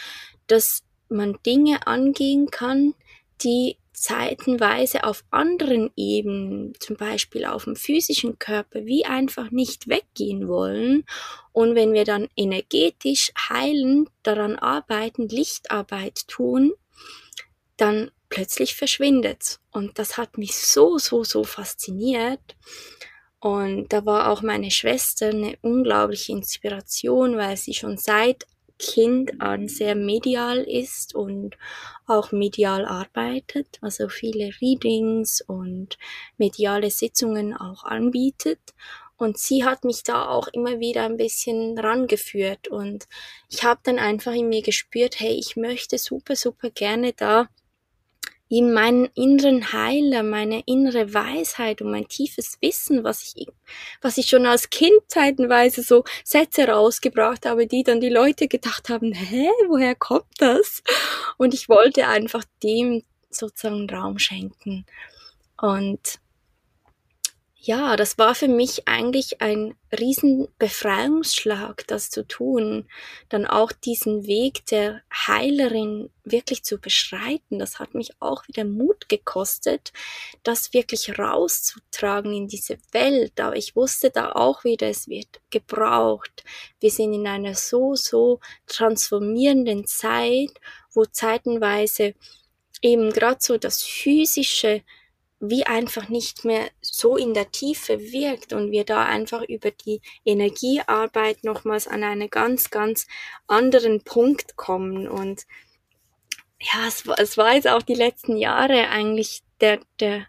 dass man Dinge angehen kann, die zeitenweise auf anderen Ebenen, zum Beispiel auf dem physischen Körper, wie einfach nicht weggehen wollen. Und wenn wir dann energetisch heilen, daran arbeiten, Lichtarbeit tun, dann plötzlich verschwindet. Und das hat mich so, so, so fasziniert. Und da war auch meine Schwester eine unglaubliche Inspiration, weil sie schon seit Kind an sehr medial ist und auch medial arbeitet, also viele Readings und mediale Sitzungen auch anbietet. Und sie hat mich da auch immer wieder ein bisschen rangeführt und ich habe dann einfach in mir gespürt, hey, ich möchte super, super gerne da in meinen inneren Heiler, meine innere Weisheit und mein tiefes Wissen, was ich, was ich schon als Kind zeitenweise so Sätze rausgebracht habe, die dann die Leute gedacht haben, hä, woher kommt das? Und ich wollte einfach dem sozusagen Raum schenken. Und ja, das war für mich eigentlich ein riesen Befreiungsschlag, das zu tun, dann auch diesen Weg der Heilerin wirklich zu beschreiten. Das hat mich auch wieder Mut gekostet, das wirklich rauszutragen in diese Welt. Aber ich wusste da auch wieder, es wird gebraucht. Wir sind in einer so, so transformierenden Zeit, wo zeitenweise eben gerade so das physische wie einfach nicht mehr so in der Tiefe wirkt und wir da einfach über die Energiearbeit nochmals an einen ganz, ganz anderen Punkt kommen. Und ja, es, es war jetzt auch die letzten Jahre eigentlich der, der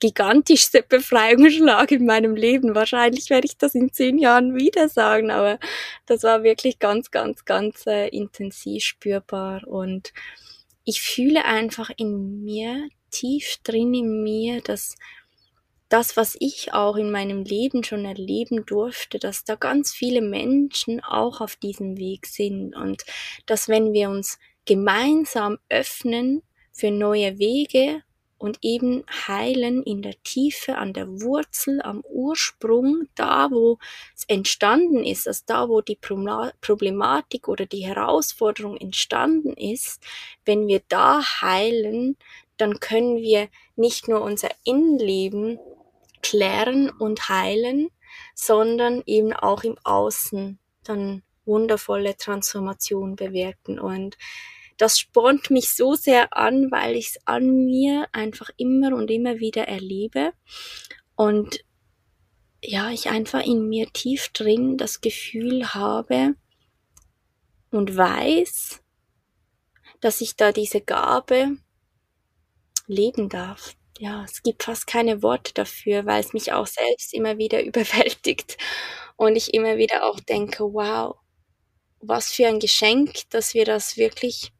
gigantischste Befreiungsschlag in meinem Leben. Wahrscheinlich werde ich das in zehn Jahren wieder sagen, aber das war wirklich ganz, ganz, ganz äh, intensiv spürbar und ich fühle einfach in mir tief drin in mir, dass das, was ich auch in meinem Leben schon erleben durfte, dass da ganz viele Menschen auch auf diesem Weg sind und dass wenn wir uns gemeinsam öffnen für neue Wege und eben heilen in der Tiefe, an der Wurzel, am Ursprung, da wo es entstanden ist, also da wo die Problematik oder die Herausforderung entstanden ist, wenn wir da heilen, dann können wir nicht nur unser Innenleben klären und heilen, sondern eben auch im Außen dann wundervolle Transformation bewirken. Und das spornt mich so sehr an, weil ich es an mir einfach immer und immer wieder erlebe. Und ja, ich einfach in mir tief drin das Gefühl habe und weiß, dass ich da diese Gabe leben darf. Ja, es gibt fast keine Worte dafür, weil es mich auch selbst immer wieder überwältigt und ich immer wieder auch denke, wow, was für ein Geschenk, dass wir das wirklich,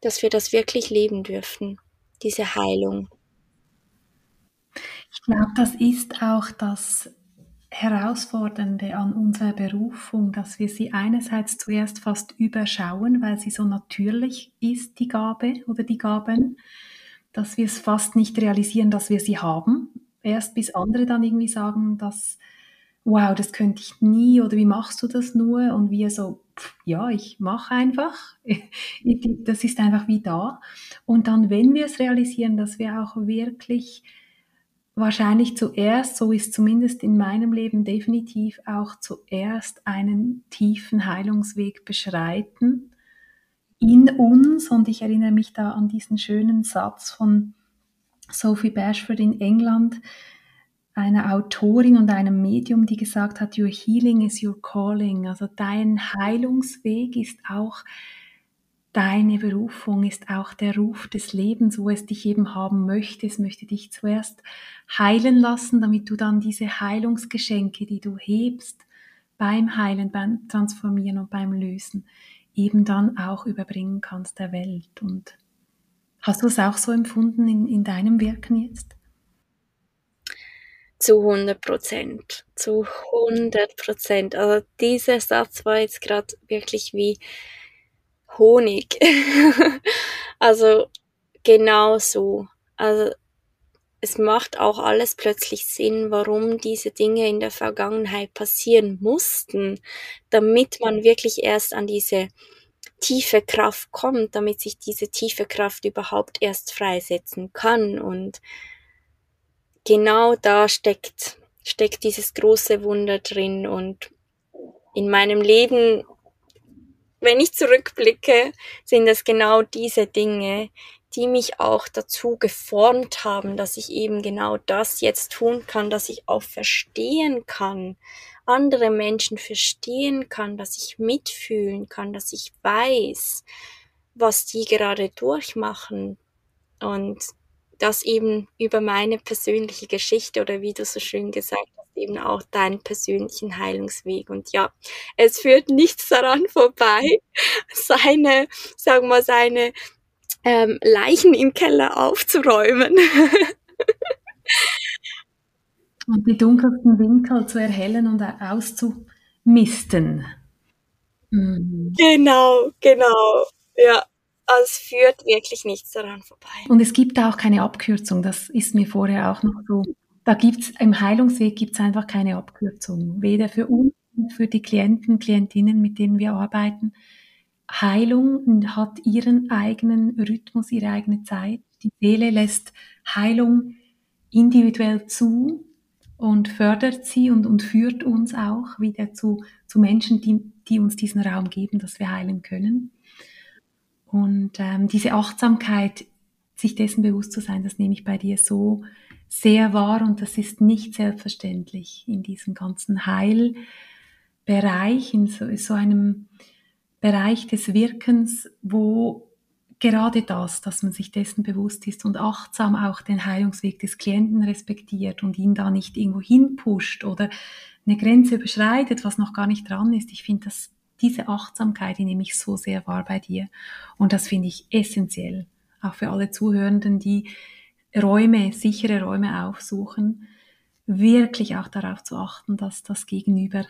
dass wir das wirklich leben dürfen, diese Heilung. Ich glaube, das ist auch das Herausfordernde an unserer Berufung, dass wir sie einerseits zuerst fast überschauen, weil sie so natürlich ist, die Gabe oder die Gaben, dass wir es fast nicht realisieren, dass wir sie haben. Erst bis andere dann irgendwie sagen, dass, wow, das könnte ich nie oder wie machst du das nur? Und wir so, ja, ich mache einfach. Das ist einfach wie da. Und dann, wenn wir es realisieren, dass wir auch wirklich wahrscheinlich zuerst, so ist zumindest in meinem Leben definitiv auch zuerst einen tiefen Heilungsweg beschreiten in uns. Und ich erinnere mich da an diesen schönen Satz von Sophie Bashford in England, einer Autorin und einem Medium, die gesagt hat, Your healing is your calling. Also dein Heilungsweg ist auch deine Berufung ist auch der Ruf des Lebens, wo es dich eben haben möchte. Es möchte dich zuerst heilen lassen, damit du dann diese Heilungsgeschenke, die du hebst beim Heilen, beim Transformieren und beim Lösen, eben dann auch überbringen kannst der Welt. Und hast du es auch so empfunden in, in deinem Wirken jetzt? Zu 100 Prozent. Zu 100 Prozent. Also dieser Satz war jetzt gerade wirklich wie Honig. also genau so. Also es macht auch alles plötzlich Sinn, warum diese Dinge in der Vergangenheit passieren mussten, damit man wirklich erst an diese tiefe Kraft kommt, damit sich diese tiefe Kraft überhaupt erst freisetzen kann. Und genau da steckt, steckt dieses große Wunder drin. Und in meinem Leben wenn ich zurückblicke, sind es genau diese Dinge, die mich auch dazu geformt haben, dass ich eben genau das jetzt tun kann, dass ich auch verstehen kann, andere Menschen verstehen kann, dass ich mitfühlen kann, dass ich weiß, was die gerade durchmachen. Und das eben über meine persönliche Geschichte oder wie du so schön gesagt hast, eben auch deinen persönlichen Heilungsweg. Und ja, es führt nichts daran vorbei, seine, sagen wir, seine ähm, Leichen im Keller aufzuräumen. und die dunkelsten Winkel zu erhellen und auszumisten. Mhm. Genau, genau. Ja, es führt wirklich nichts daran vorbei. Und es gibt auch keine Abkürzung, das ist mir vorher auch noch so. Da gibt's im Heilungsweg gibt's einfach keine Abkürzung, weder für uns noch für die Klienten, Klientinnen, mit denen wir arbeiten. Heilung hat ihren eigenen Rhythmus, ihre eigene Zeit. Die Seele lässt Heilung individuell zu und fördert sie und, und führt uns auch wieder zu, zu Menschen, die, die uns diesen Raum geben, dass wir heilen können. Und ähm, diese Achtsamkeit, sich dessen bewusst zu sein, das nehme ich bei dir so sehr wahr und das ist nicht selbstverständlich in diesem ganzen Heilbereich, in so, so einem Bereich des Wirkens, wo gerade das, dass man sich dessen bewusst ist und achtsam auch den Heilungsweg des Klienten respektiert und ihn da nicht irgendwo hinpusht oder eine Grenze überschreitet, was noch gar nicht dran ist. Ich finde das diese Achtsamkeit, die nehme ich so sehr wahr bei dir. Und das finde ich essentiell, auch für alle Zuhörenden, die Räume, sichere Räume aufsuchen, wirklich auch darauf zu achten, dass das Gegenüber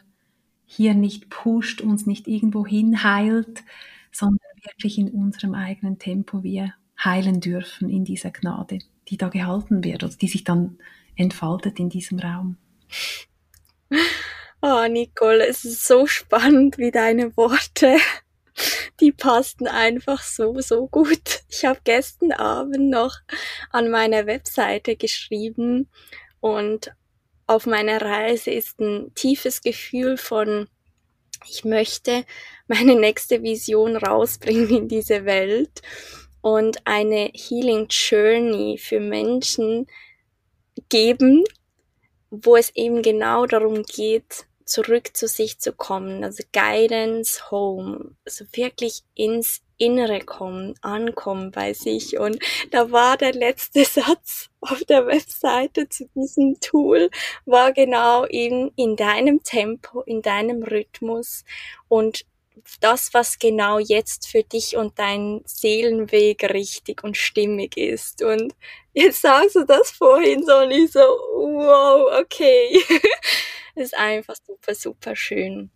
hier nicht pusht, uns nicht irgendwo hinheilt, sondern wirklich in unserem eigenen Tempo wir heilen dürfen in dieser Gnade, die da gehalten wird oder die sich dann entfaltet in diesem Raum. Oh, Nicole, es ist so spannend, wie deine Worte, die passten einfach so, so gut. Ich habe gestern Abend noch an meiner Webseite geschrieben und auf meiner Reise ist ein tiefes Gefühl von, ich möchte meine nächste Vision rausbringen in diese Welt und eine Healing Journey für Menschen geben, wo es eben genau darum geht, zurück zu sich zu kommen, also Guidance Home, also wirklich ins Innere kommen, ankommen bei sich. Und da war der letzte Satz auf der Webseite zu diesem Tool, war genau eben in deinem Tempo, in deinem Rhythmus und das, was genau jetzt für dich und dein Seelenweg richtig und stimmig ist. Und jetzt sagst du das vorhin so und ich so, wow, okay. ist einfach super, super schön.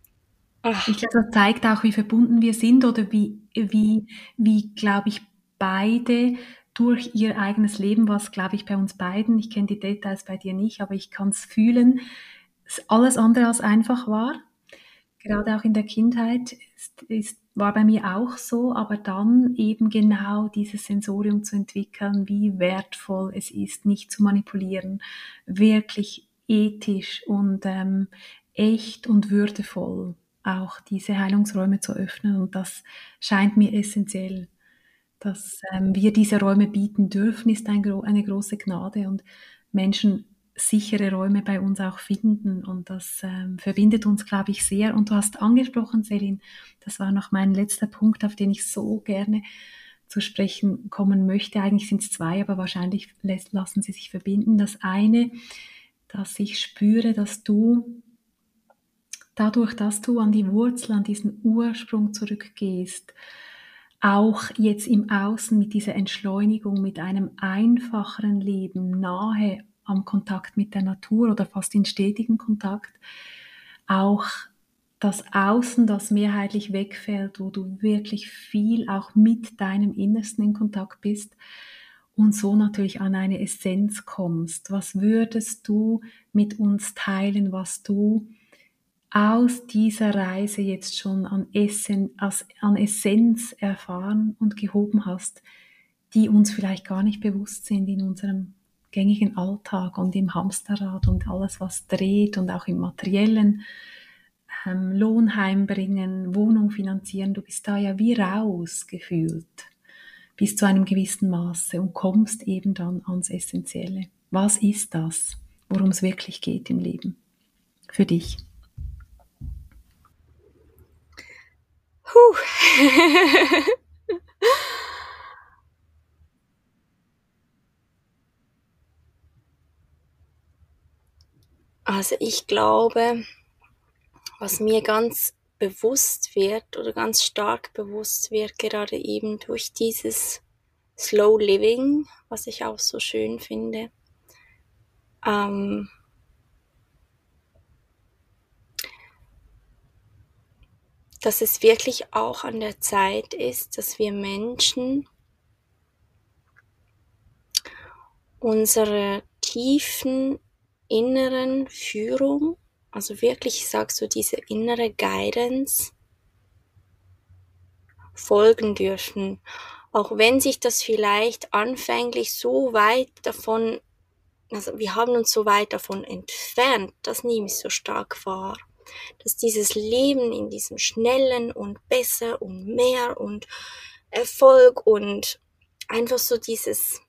Ach. Ich glaube, das zeigt auch, wie verbunden wir sind oder wie, wie, wie, glaube ich, beide durch ihr eigenes Leben, was, glaube ich, bei uns beiden, ich kenne die Details bei dir nicht, aber ich kann es fühlen, alles andere als einfach war. Gerade auch in der Kindheit ist, ist, war bei mir auch so, aber dann eben genau dieses Sensorium zu entwickeln, wie wertvoll es ist, nicht zu manipulieren, wirklich ethisch und ähm, echt und würdevoll auch diese Heilungsräume zu öffnen. Und das scheint mir essentiell. Dass ähm, wir diese Räume bieten dürfen, ist ein, eine große Gnade. Und Menschen sichere Räume bei uns auch finden und das ähm, verbindet uns, glaube ich, sehr. Und du hast angesprochen, Selin, das war noch mein letzter Punkt, auf den ich so gerne zu sprechen kommen möchte. Eigentlich sind es zwei, aber wahrscheinlich lassen sie sich verbinden. Das eine, dass ich spüre, dass du dadurch, dass du an die Wurzel, an diesen Ursprung zurückgehst, auch jetzt im Außen mit dieser Entschleunigung, mit einem einfacheren Leben, nahe am Kontakt mit der Natur oder fast in stetigen Kontakt, auch das Außen, das mehrheitlich wegfällt, wo du wirklich viel auch mit deinem Innersten in Kontakt bist und so natürlich an eine Essenz kommst. Was würdest du mit uns teilen, was du aus dieser Reise jetzt schon an, Essen, an Essenz erfahren und gehoben hast, die uns vielleicht gar nicht bewusst sind in unserem gängigen Alltag und im Hamsterrad und alles, was dreht und auch im materiellen ähm, Lohn heimbringen, Wohnung finanzieren. Du bist da ja wie rausgefühlt bis zu einem gewissen Maße und kommst eben dann ans Essentielle. Was ist das, worum es wirklich geht im Leben? Für dich. Puh. also ich glaube, was mir ganz bewusst wird oder ganz stark bewusst wird, gerade eben durch dieses Slow Living, was ich auch so schön finde, ähm, dass es wirklich auch an der Zeit ist, dass wir Menschen unsere tiefen inneren Führung, also wirklich, ich sag so, diese innere Guidance folgen dürfen. Auch wenn sich das vielleicht anfänglich so weit davon, also wir haben uns so weit davon entfernt, das nehme ich so stark wahr dass dieses Leben in diesem schnellen und besser und mehr und Erfolg und einfach so dieses,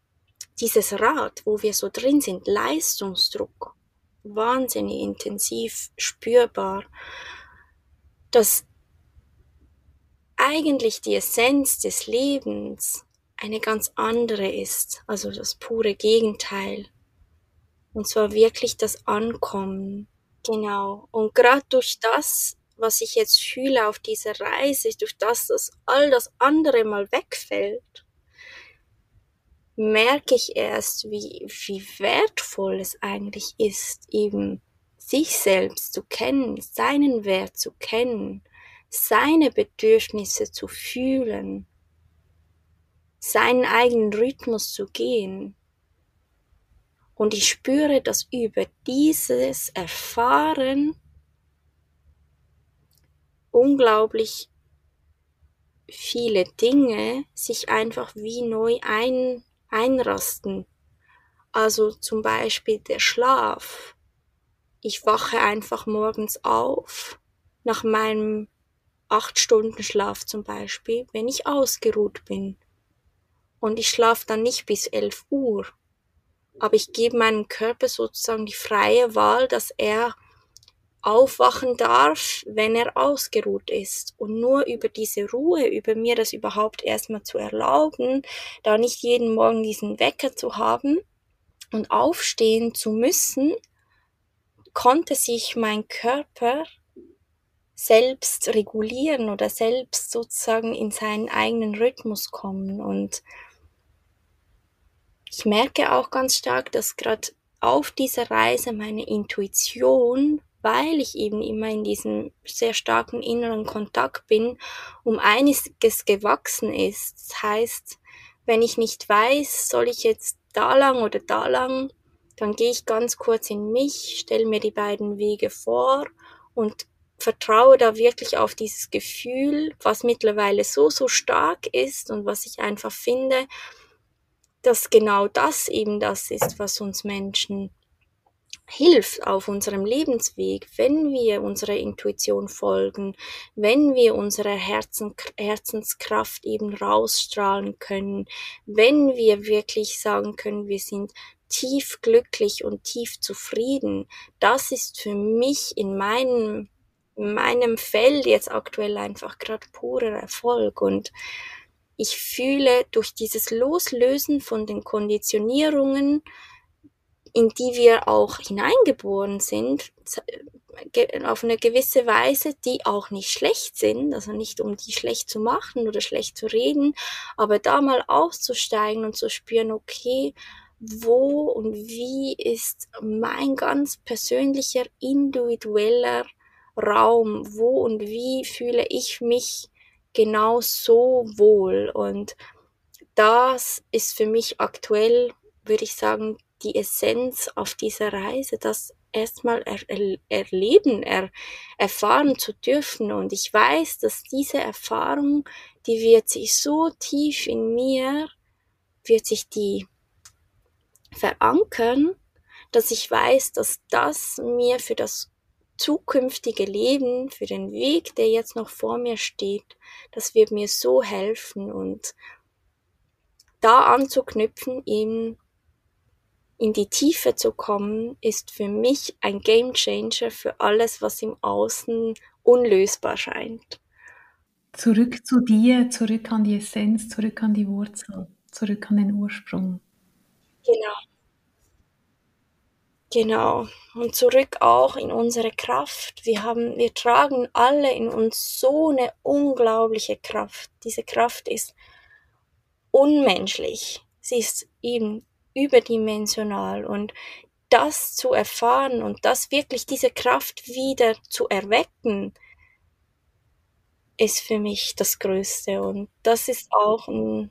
dieses Rad, wo wir so drin sind, Leistungsdruck, wahnsinnig intensiv spürbar, dass eigentlich die Essenz des Lebens eine ganz andere ist, also das pure Gegenteil. Und zwar wirklich das Ankommen, Genau. Und gerade durch das, was ich jetzt fühle auf dieser Reise, durch das, dass all das andere mal wegfällt, merke ich erst, wie, wie wertvoll es eigentlich ist, eben sich selbst zu kennen, seinen Wert zu kennen, seine Bedürfnisse zu fühlen, seinen eigenen Rhythmus zu gehen. Und ich spüre, dass über dieses Erfahren unglaublich viele Dinge sich einfach wie neu ein, einrasten. Also zum Beispiel der Schlaf. Ich wache einfach morgens auf, nach meinem acht Stunden Schlaf zum Beispiel, wenn ich ausgeruht bin. Und ich schlafe dann nicht bis elf Uhr, aber ich gebe meinem Körper sozusagen die freie Wahl, dass er aufwachen darf, wenn er ausgeruht ist. Und nur über diese Ruhe, über mir das überhaupt erstmal zu erlauben, da nicht jeden Morgen diesen Wecker zu haben und aufstehen zu müssen, konnte sich mein Körper selbst regulieren oder selbst sozusagen in seinen eigenen Rhythmus kommen und ich merke auch ganz stark, dass gerade auf dieser Reise meine Intuition, weil ich eben immer in diesem sehr starken inneren Kontakt bin, um einiges gewachsen ist. Das heißt, wenn ich nicht weiß, soll ich jetzt da lang oder da lang, dann gehe ich ganz kurz in mich, stelle mir die beiden Wege vor und vertraue da wirklich auf dieses Gefühl, was mittlerweile so, so stark ist und was ich einfach finde, dass genau das eben das ist, was uns Menschen hilft auf unserem Lebensweg, wenn wir unserer Intuition folgen, wenn wir unsere Herzen, Herzenskraft eben rausstrahlen können, wenn wir wirklich sagen können, wir sind tief glücklich und tief zufrieden. Das ist für mich in meinem, in meinem Feld jetzt aktuell einfach gerade purer Erfolg und ich fühle durch dieses Loslösen von den Konditionierungen, in die wir auch hineingeboren sind, auf eine gewisse Weise, die auch nicht schlecht sind, also nicht um die schlecht zu machen oder schlecht zu reden, aber da mal auszusteigen und zu spüren, okay, wo und wie ist mein ganz persönlicher, individueller Raum, wo und wie fühle ich mich genau so wohl? Und das ist für mich aktuell, würde ich sagen, die Essenz auf dieser Reise, das erstmal er, er, erleben, er, erfahren zu dürfen. Und ich weiß, dass diese Erfahrung, die wird sich so tief in mir, wird sich die verankern, dass ich weiß, dass das mir für das zukünftige Leben, für den Weg, der jetzt noch vor mir steht, das wird mir so helfen und da anzuknüpfen, eben in die Tiefe zu kommen, ist für mich ein Game Changer für alles, was im Außen unlösbar scheint. Zurück zu dir, zurück an die Essenz, zurück an die Wurzel, zurück an den Ursprung. Genau. Genau. Und zurück auch in unsere Kraft. Wir haben, wir tragen alle in uns so eine unglaubliche Kraft. Diese Kraft ist unmenschlich. Sie ist eben überdimensional. Und das zu erfahren und das wirklich diese Kraft wieder zu erwecken, ist für mich das Größte. Und das ist auch ein,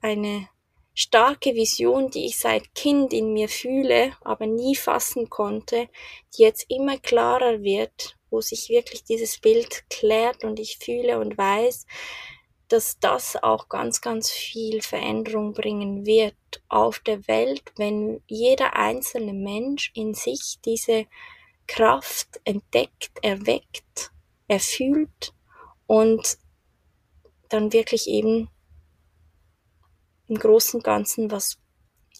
eine starke Vision, die ich seit Kind in mir fühle, aber nie fassen konnte, die jetzt immer klarer wird, wo sich wirklich dieses Bild klärt und ich fühle und weiß, dass das auch ganz, ganz viel Veränderung bringen wird auf der Welt, wenn jeder einzelne Mensch in sich diese Kraft entdeckt, erweckt, erfühlt und dann wirklich eben im Großen und Ganzen was,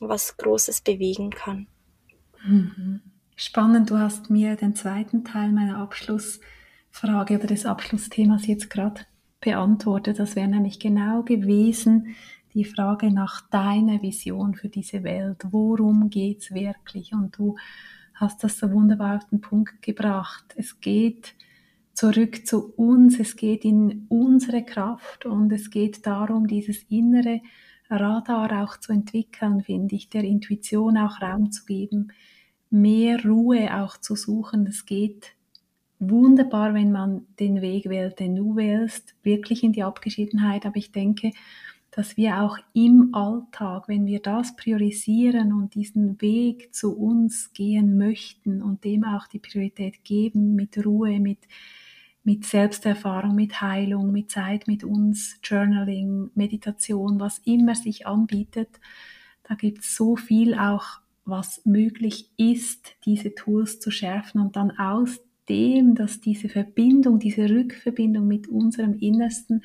was Großes bewegen kann. Mhm. Spannend, du hast mir den zweiten Teil meiner Abschlussfrage oder des Abschlussthemas jetzt gerade beantwortet. Das wäre nämlich genau gewesen die Frage nach deiner Vision für diese Welt. Worum geht's wirklich? Und du hast das so wunderbar auf den Punkt gebracht. Es geht zurück zu uns, es geht in unsere Kraft und es geht darum, dieses innere Radar auch zu entwickeln, finde ich, der Intuition auch Raum zu geben, mehr Ruhe auch zu suchen. Es geht wunderbar, wenn man den Weg wählt, den du wählst, wirklich in die Abgeschiedenheit. Aber ich denke, dass wir auch im Alltag, wenn wir das priorisieren und diesen Weg zu uns gehen möchten und dem auch die Priorität geben, mit Ruhe, mit, mit Selbsterfahrung, mit Heilung, mit Zeit mit uns, Journaling, Meditation, was immer sich anbietet, da gibt es so viel auch, was möglich ist, diese Tools zu schärfen und dann aus dem, dass diese Verbindung, diese Rückverbindung mit unserem Innersten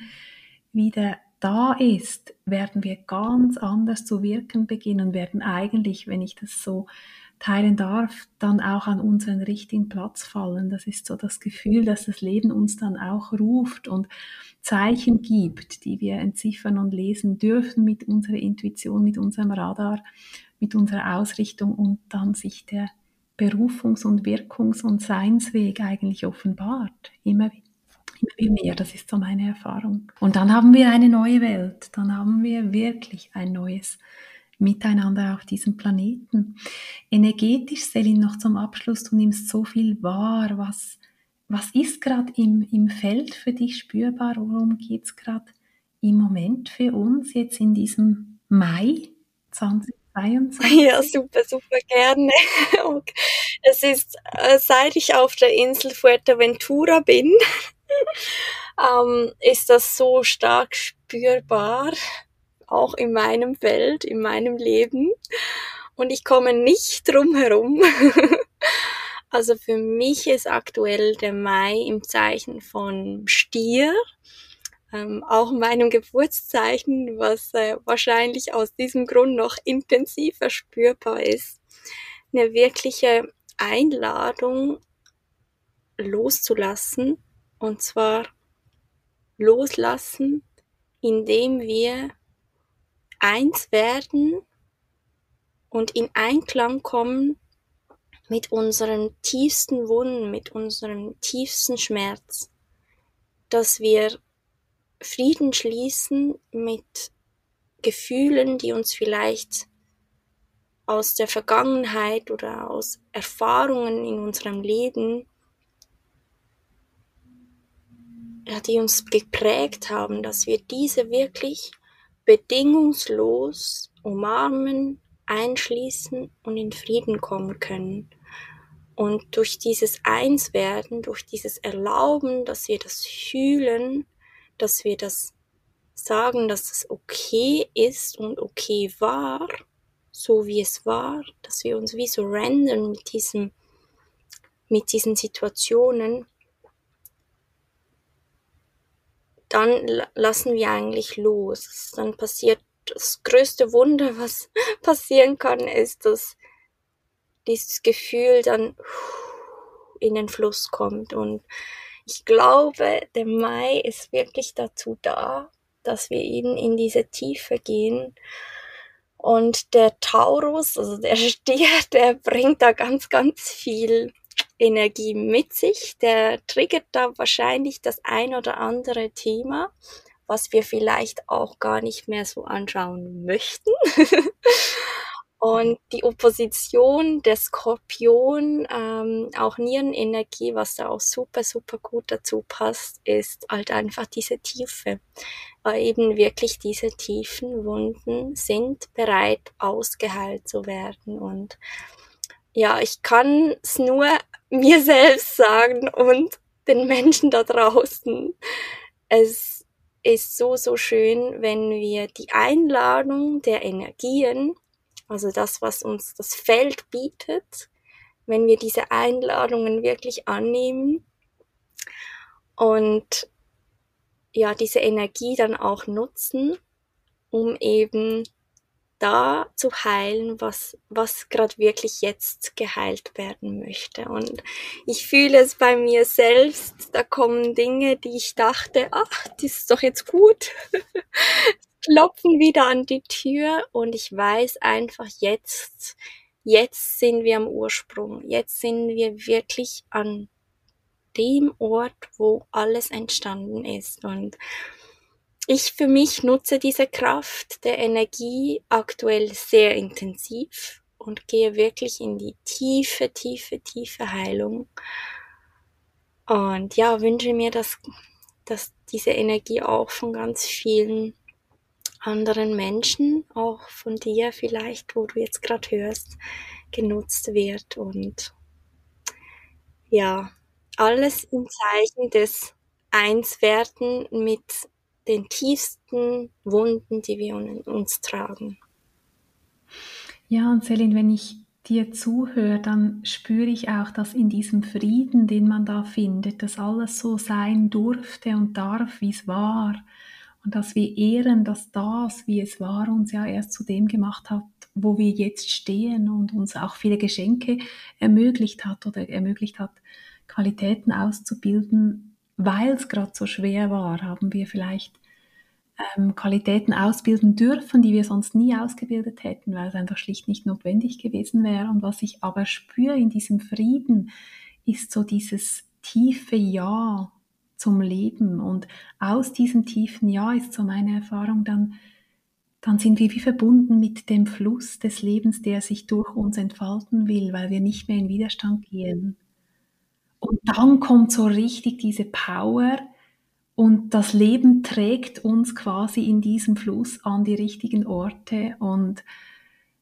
wieder da ist, werden wir ganz anders zu wirken beginnen, werden eigentlich, wenn ich das so teilen darf, dann auch an unseren richtigen Platz fallen. Das ist so das Gefühl, dass das Leben uns dann auch ruft und Zeichen gibt, die wir entziffern und lesen dürfen mit unserer Intuition, mit unserem Radar, mit unserer Ausrichtung und dann sich der Berufungs- und Wirkungs- und Seinsweg eigentlich offenbart. Immer, immer mehr, das ist so meine Erfahrung. Und dann haben wir eine neue Welt, dann haben wir wirklich ein neues Miteinander auf diesem Planeten. Energetisch, Selin, noch zum Abschluss, du nimmst so viel wahr, was, was ist gerade im, im Feld für dich spürbar, worum geht es gerade im Moment für uns jetzt in diesem Mai 20 22? Ja, super, super gerne. Es ist, äh, seit ich auf der Insel Fuerteventura bin, ähm, ist das so stark spürbar, auch in meinem Feld, in meinem Leben. Und ich komme nicht drum herum. Also für mich ist aktuell der Mai im Zeichen von Stier. Ähm, auch meinem Geburtszeichen, was äh, wahrscheinlich aus diesem Grund noch intensiver spürbar ist, eine wirkliche Einladung loszulassen. Und zwar loslassen, indem wir eins werden und in Einklang kommen mit unseren tiefsten Wunden, mit unserem tiefsten Schmerz, dass wir Frieden schließen mit Gefühlen, die uns vielleicht aus der Vergangenheit oder aus Erfahrungen in unserem Leben, ja, die uns geprägt haben, dass wir diese wirklich bedingungslos umarmen, einschließen und in Frieden kommen können. Und durch dieses Einswerden, durch dieses Erlauben, dass wir das fühlen, dass wir das sagen, dass es okay ist und okay war, so wie es war, dass wir uns wie so rendern mit diesem, mit diesen Situationen, dann lassen wir eigentlich los. Dann passiert das größte Wunder, was passieren kann, ist, dass dieses Gefühl dann in den Fluss kommt. Und ich glaube, der Mai ist wirklich dazu da, dass wir eben in diese Tiefe gehen. Und der Taurus, also der Stier, der bringt da ganz, ganz viel Energie mit sich. Der triggert da wahrscheinlich das ein oder andere Thema was wir vielleicht auch gar nicht mehr so anschauen möchten. Und die Opposition der Skorpion, ähm, auch Nierenenergie, was da auch super, super gut dazu passt, ist halt einfach diese Tiefe. Weil eben wirklich diese tiefen Wunden sind bereit, ausgeheilt zu werden. Und ja, ich kann es nur mir selbst sagen und den Menschen da draußen. Es ist so, so schön, wenn wir die Einladung der Energien, also das, was uns das Feld bietet, wenn wir diese Einladungen wirklich annehmen und ja, diese Energie dann auch nutzen, um eben da zu heilen, was, was gerade wirklich jetzt geheilt werden möchte. Und ich fühle es bei mir selbst, da kommen Dinge, die ich dachte, ach, das ist doch jetzt gut, klopfen wieder an die Tür und ich weiß einfach jetzt, jetzt sind wir am Ursprung, jetzt sind wir wirklich an dem Ort, wo alles entstanden ist und ich für mich nutze diese Kraft der Energie aktuell sehr intensiv und gehe wirklich in die tiefe, tiefe, tiefe Heilung. Und ja, wünsche mir, dass, dass diese Energie auch von ganz vielen anderen Menschen, auch von dir vielleicht, wo du jetzt gerade hörst, genutzt wird. Und ja, alles im Zeichen des Einswerden mit den tiefsten Wunden, die wir in uns tragen. Ja, und Celine, wenn ich dir zuhöre, dann spüre ich auch, dass in diesem Frieden, den man da findet, dass alles so sein durfte und darf, wie es war. Und dass wir ehren, dass das, wie es war, uns ja erst zu dem gemacht hat, wo wir jetzt stehen und uns auch viele Geschenke ermöglicht hat oder ermöglicht hat, Qualitäten auszubilden, weil es gerade so schwer war, haben wir vielleicht ähm, Qualitäten ausbilden dürfen, die wir sonst nie ausgebildet hätten, weil es einfach schlicht nicht notwendig gewesen wäre. Und was ich aber spüre in diesem Frieden, ist so dieses tiefe Ja zum Leben. Und aus diesem tiefen Ja ist so meine Erfahrung dann, dann sind wir wie verbunden mit dem Fluss des Lebens, der sich durch uns entfalten will, weil wir nicht mehr in Widerstand gehen. Und dann kommt so richtig diese Power und das Leben trägt uns quasi in diesem Fluss an die richtigen Orte und,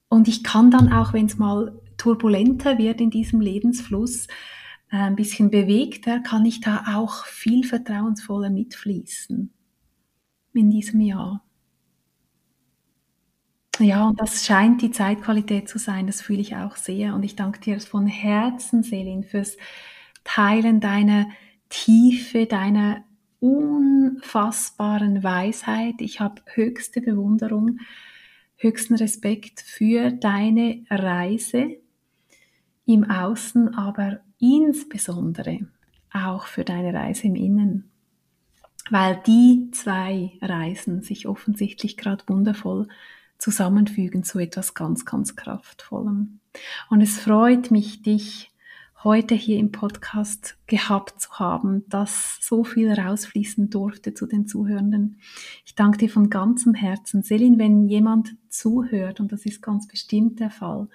und ich kann dann auch, wenn es mal turbulenter wird in diesem Lebensfluss, ein bisschen bewegter, kann ich da auch viel vertrauensvoller mitfließen in diesem Jahr. Ja, und das scheint die Zeitqualität zu sein, das fühle ich auch sehr. Und ich danke dir von Herzen, Selin, fürs Teilen deiner Tiefe, deiner unfassbaren Weisheit. Ich habe höchste Bewunderung, höchsten Respekt für deine Reise im Außen, aber insbesondere auch für deine Reise im Innen, weil die zwei Reisen sich offensichtlich gerade wundervoll zusammenfügen zu etwas ganz, ganz Kraftvollem. Und es freut mich, dich heute hier im Podcast gehabt zu haben, dass so viel rausfließen durfte zu den Zuhörenden. Ich danke dir von ganzem Herzen. Selin, wenn jemand zuhört, und das ist ganz bestimmt der Fall,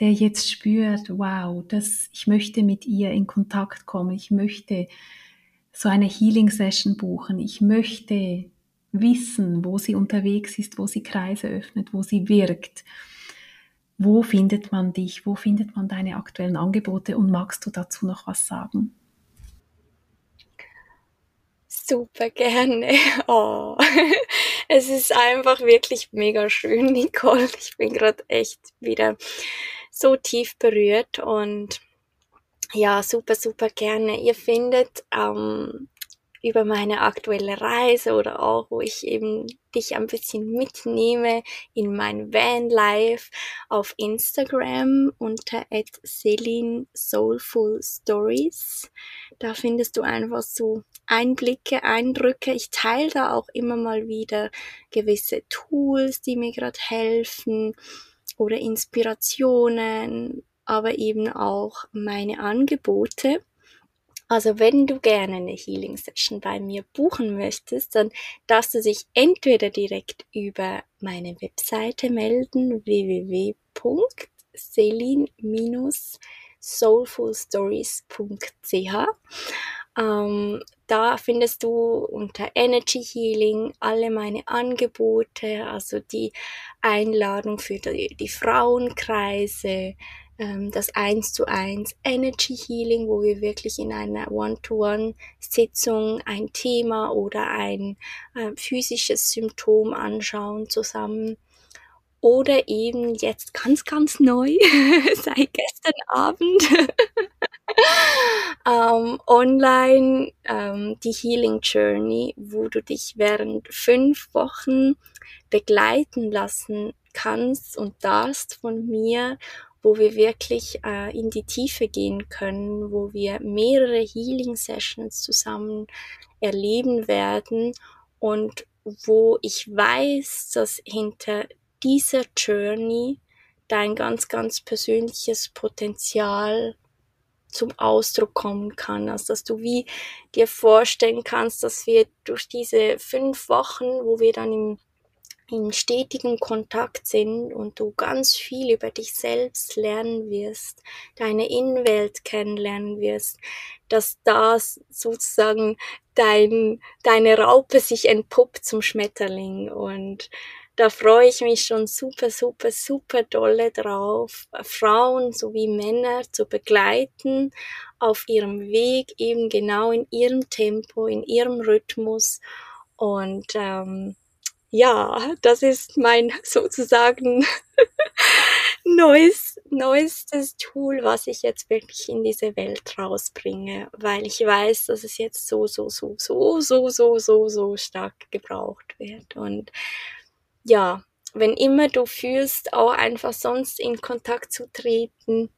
der jetzt spürt, wow, das, ich möchte mit ihr in Kontakt kommen, ich möchte so eine Healing Session buchen, ich möchte wissen, wo sie unterwegs ist, wo sie Kreise öffnet, wo sie wirkt. Wo findet man dich? Wo findet man deine aktuellen Angebote? Und magst du dazu noch was sagen? Super gerne. Oh. Es ist einfach wirklich mega schön, Nicole. Ich bin gerade echt wieder so tief berührt und ja, super, super gerne. Ihr findet ähm, über meine aktuelle Reise oder auch, wo ich eben dich ein bisschen mitnehme in mein Vanlife auf Instagram unter Stories. Da findest du einfach so Einblicke, Eindrücke. Ich teile da auch immer mal wieder gewisse Tools, die mir gerade helfen oder Inspirationen, aber eben auch meine Angebote. Also wenn du gerne eine Healing Session bei mir buchen möchtest, dann darfst du dich entweder direkt über meine Webseite melden www.selin-soulfulstories.ch ähm, da findest du unter Energy Healing alle meine Angebote, also die Einladung für die, die Frauenkreise, ähm, das 1 zu 1 Energy Healing, wo wir wirklich in einer One-to-One-Sitzung ein Thema oder ein äh, physisches Symptom anschauen zusammen. Oder eben jetzt ganz, ganz neu, seit gestern Abend, ähm, online ähm, die Healing Journey, wo du dich während fünf Wochen begleiten lassen kannst und darfst von mir wo wir wirklich äh, in die Tiefe gehen können, wo wir mehrere Healing Sessions zusammen erleben werden und wo ich weiß, dass hinter dieser Journey dein ganz, ganz persönliches Potenzial zum Ausdruck kommen kann, also dass du wie dir vorstellen kannst, dass wir durch diese fünf Wochen, wo wir dann im in stetigem Kontakt sind und du ganz viel über dich selbst lernen wirst, deine Innenwelt kennenlernen wirst, dass das sozusagen dein, deine Raupe sich entpuppt zum Schmetterling und da freue ich mich schon super, super, super dolle drauf, Frauen sowie Männer zu begleiten auf ihrem Weg, eben genau in ihrem Tempo, in ihrem Rhythmus und ähm, ja, das ist mein sozusagen neues, neuestes Tool, was ich jetzt wirklich in diese Welt rausbringe, weil ich weiß, dass es jetzt so, so, so, so, so, so, so, so stark gebraucht wird. Und ja, wenn immer du fühlst, auch einfach sonst in Kontakt zu treten,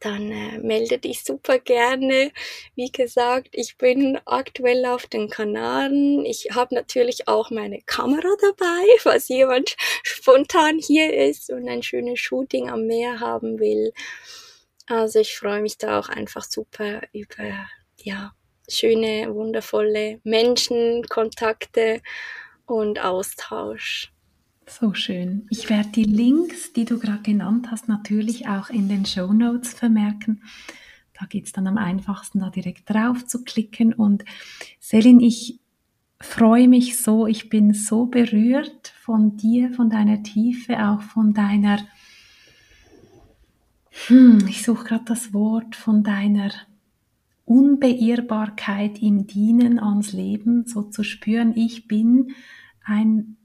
dann äh, melde dich super gerne. Wie gesagt, ich bin aktuell auf den Kanaren. Ich habe natürlich auch meine Kamera dabei, falls jemand spontan hier ist und ein schönes Shooting am Meer haben will. Also ich freue mich da auch einfach super über ja schöne, wundervolle Menschen, Kontakte und Austausch. So schön. Ich werde die Links, die du gerade genannt hast, natürlich auch in den Show Notes vermerken. Da geht es dann am einfachsten, da direkt drauf zu klicken. Und Selin, ich freue mich so, ich bin so berührt von dir, von deiner Tiefe, auch von deiner, hm, ich suche gerade das Wort, von deiner Unbeirrbarkeit im Dienen ans Leben, so zu spüren, ich bin ein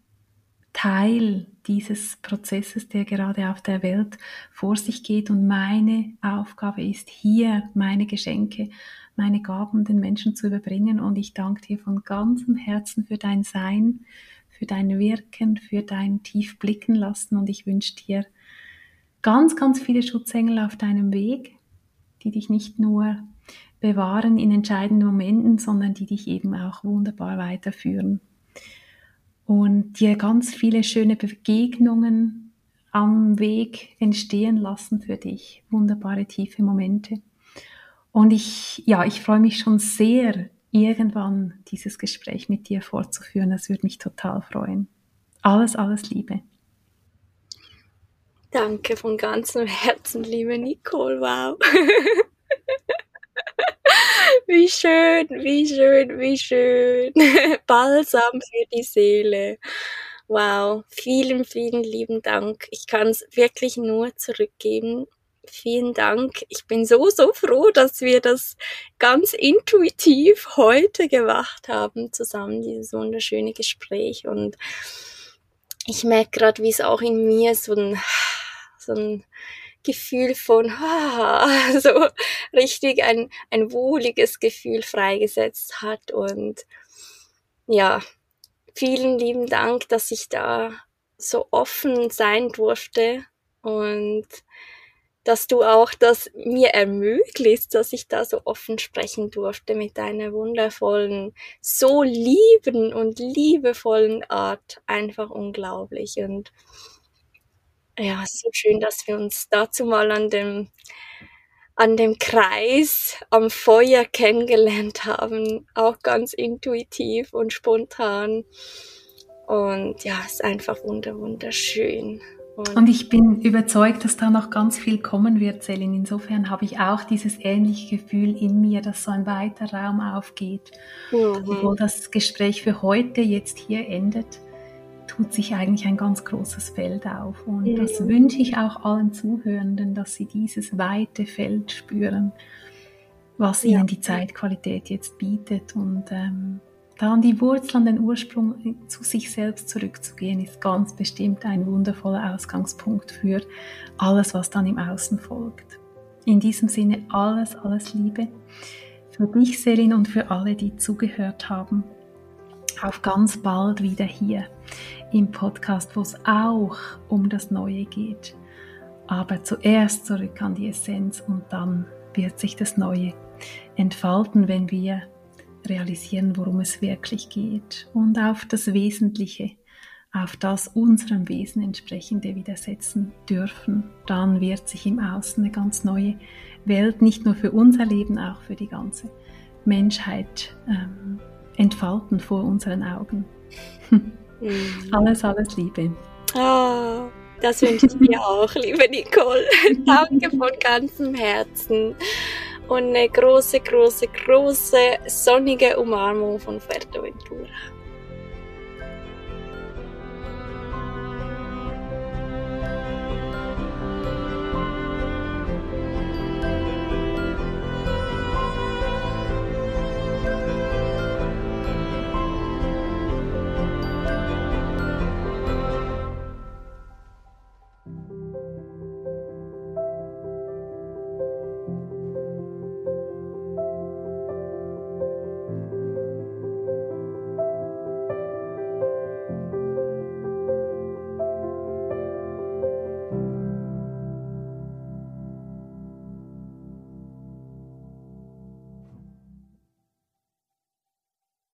Teil dieses Prozesses, der gerade auf der Welt vor sich geht. Und meine Aufgabe ist hier, meine Geschenke, meine Gaben den Menschen zu überbringen. Und ich danke dir von ganzem Herzen für dein Sein, für dein Wirken, für dein tief blicken lassen. Und ich wünsche dir ganz, ganz viele Schutzengel auf deinem Weg, die dich nicht nur bewahren in entscheidenden Momenten, sondern die dich eben auch wunderbar weiterführen. Und dir ganz viele schöne Begegnungen am Weg entstehen lassen für dich. Wunderbare tiefe Momente. Und ich, ja, ich freue mich schon sehr, irgendwann dieses Gespräch mit dir fortzuführen. Das würde mich total freuen. Alles, alles Liebe. Danke von ganzem Herzen, liebe Nicole. Wow. Wie schön, wie schön, wie schön. Balsam für die Seele. Wow, vielen, vielen lieben Dank. Ich kann es wirklich nur zurückgeben. Vielen Dank. Ich bin so, so froh, dass wir das ganz intuitiv heute gemacht haben, zusammen dieses wunderschöne Gespräch. Und ich merke gerade, wie es auch in mir so ein, so ein Gefühl von, ah, so richtig ein, ein wohliges Gefühl freigesetzt hat. Und ja, vielen lieben Dank, dass ich da so offen sein durfte und dass du auch das mir ermöglicht, dass ich da so offen sprechen durfte mit deiner wundervollen, so lieben und liebevollen Art. Einfach unglaublich. Und ja, so schön, dass wir uns dazu mal an dem, an dem Kreis am Feuer kennengelernt haben. Auch ganz intuitiv und spontan. Und ja, es ist einfach wunder, wunderschön. Und, und, ich bin überzeugt, dass da noch ganz viel kommen wird, Selin. Insofern habe ich auch dieses ähnliche Gefühl in mir, dass so ein weiter Raum aufgeht. Mhm. Obwohl das Gespräch für heute jetzt hier endet, tut sich eigentlich ein ganz großes Feld auf. Und ja. das wünsche ich auch allen Zuhörenden, dass sie dieses weite Feld spüren, was ja. ihnen die Zeitqualität jetzt bietet. Und ähm, da an die Wurzel, an den Ursprung zu sich selbst zurückzugehen, ist ganz bestimmt ein wundervoller Ausgangspunkt für alles, was dann im Außen folgt. In diesem Sinne alles, alles Liebe für dich, Selin, und für alle, die zugehört haben. Auf ganz bald wieder hier im Podcast, wo es auch um das Neue geht. Aber zuerst zurück an die Essenz und dann wird sich das Neue entfalten, wenn wir realisieren, worum es wirklich geht und auf das Wesentliche, auf das unserem Wesen entsprechende widersetzen dürfen. Dann wird sich im Außen eine ganz neue Welt, nicht nur für unser Leben, auch für die ganze Menschheit ähm, entfalten vor unseren Augen. Mhm. Alles, alles Liebe. Oh, das wünsche ich dir auch, liebe Nicole. Danke von ganzem Herzen und eine große, große, große sonnige Umarmung von Fuerteventura.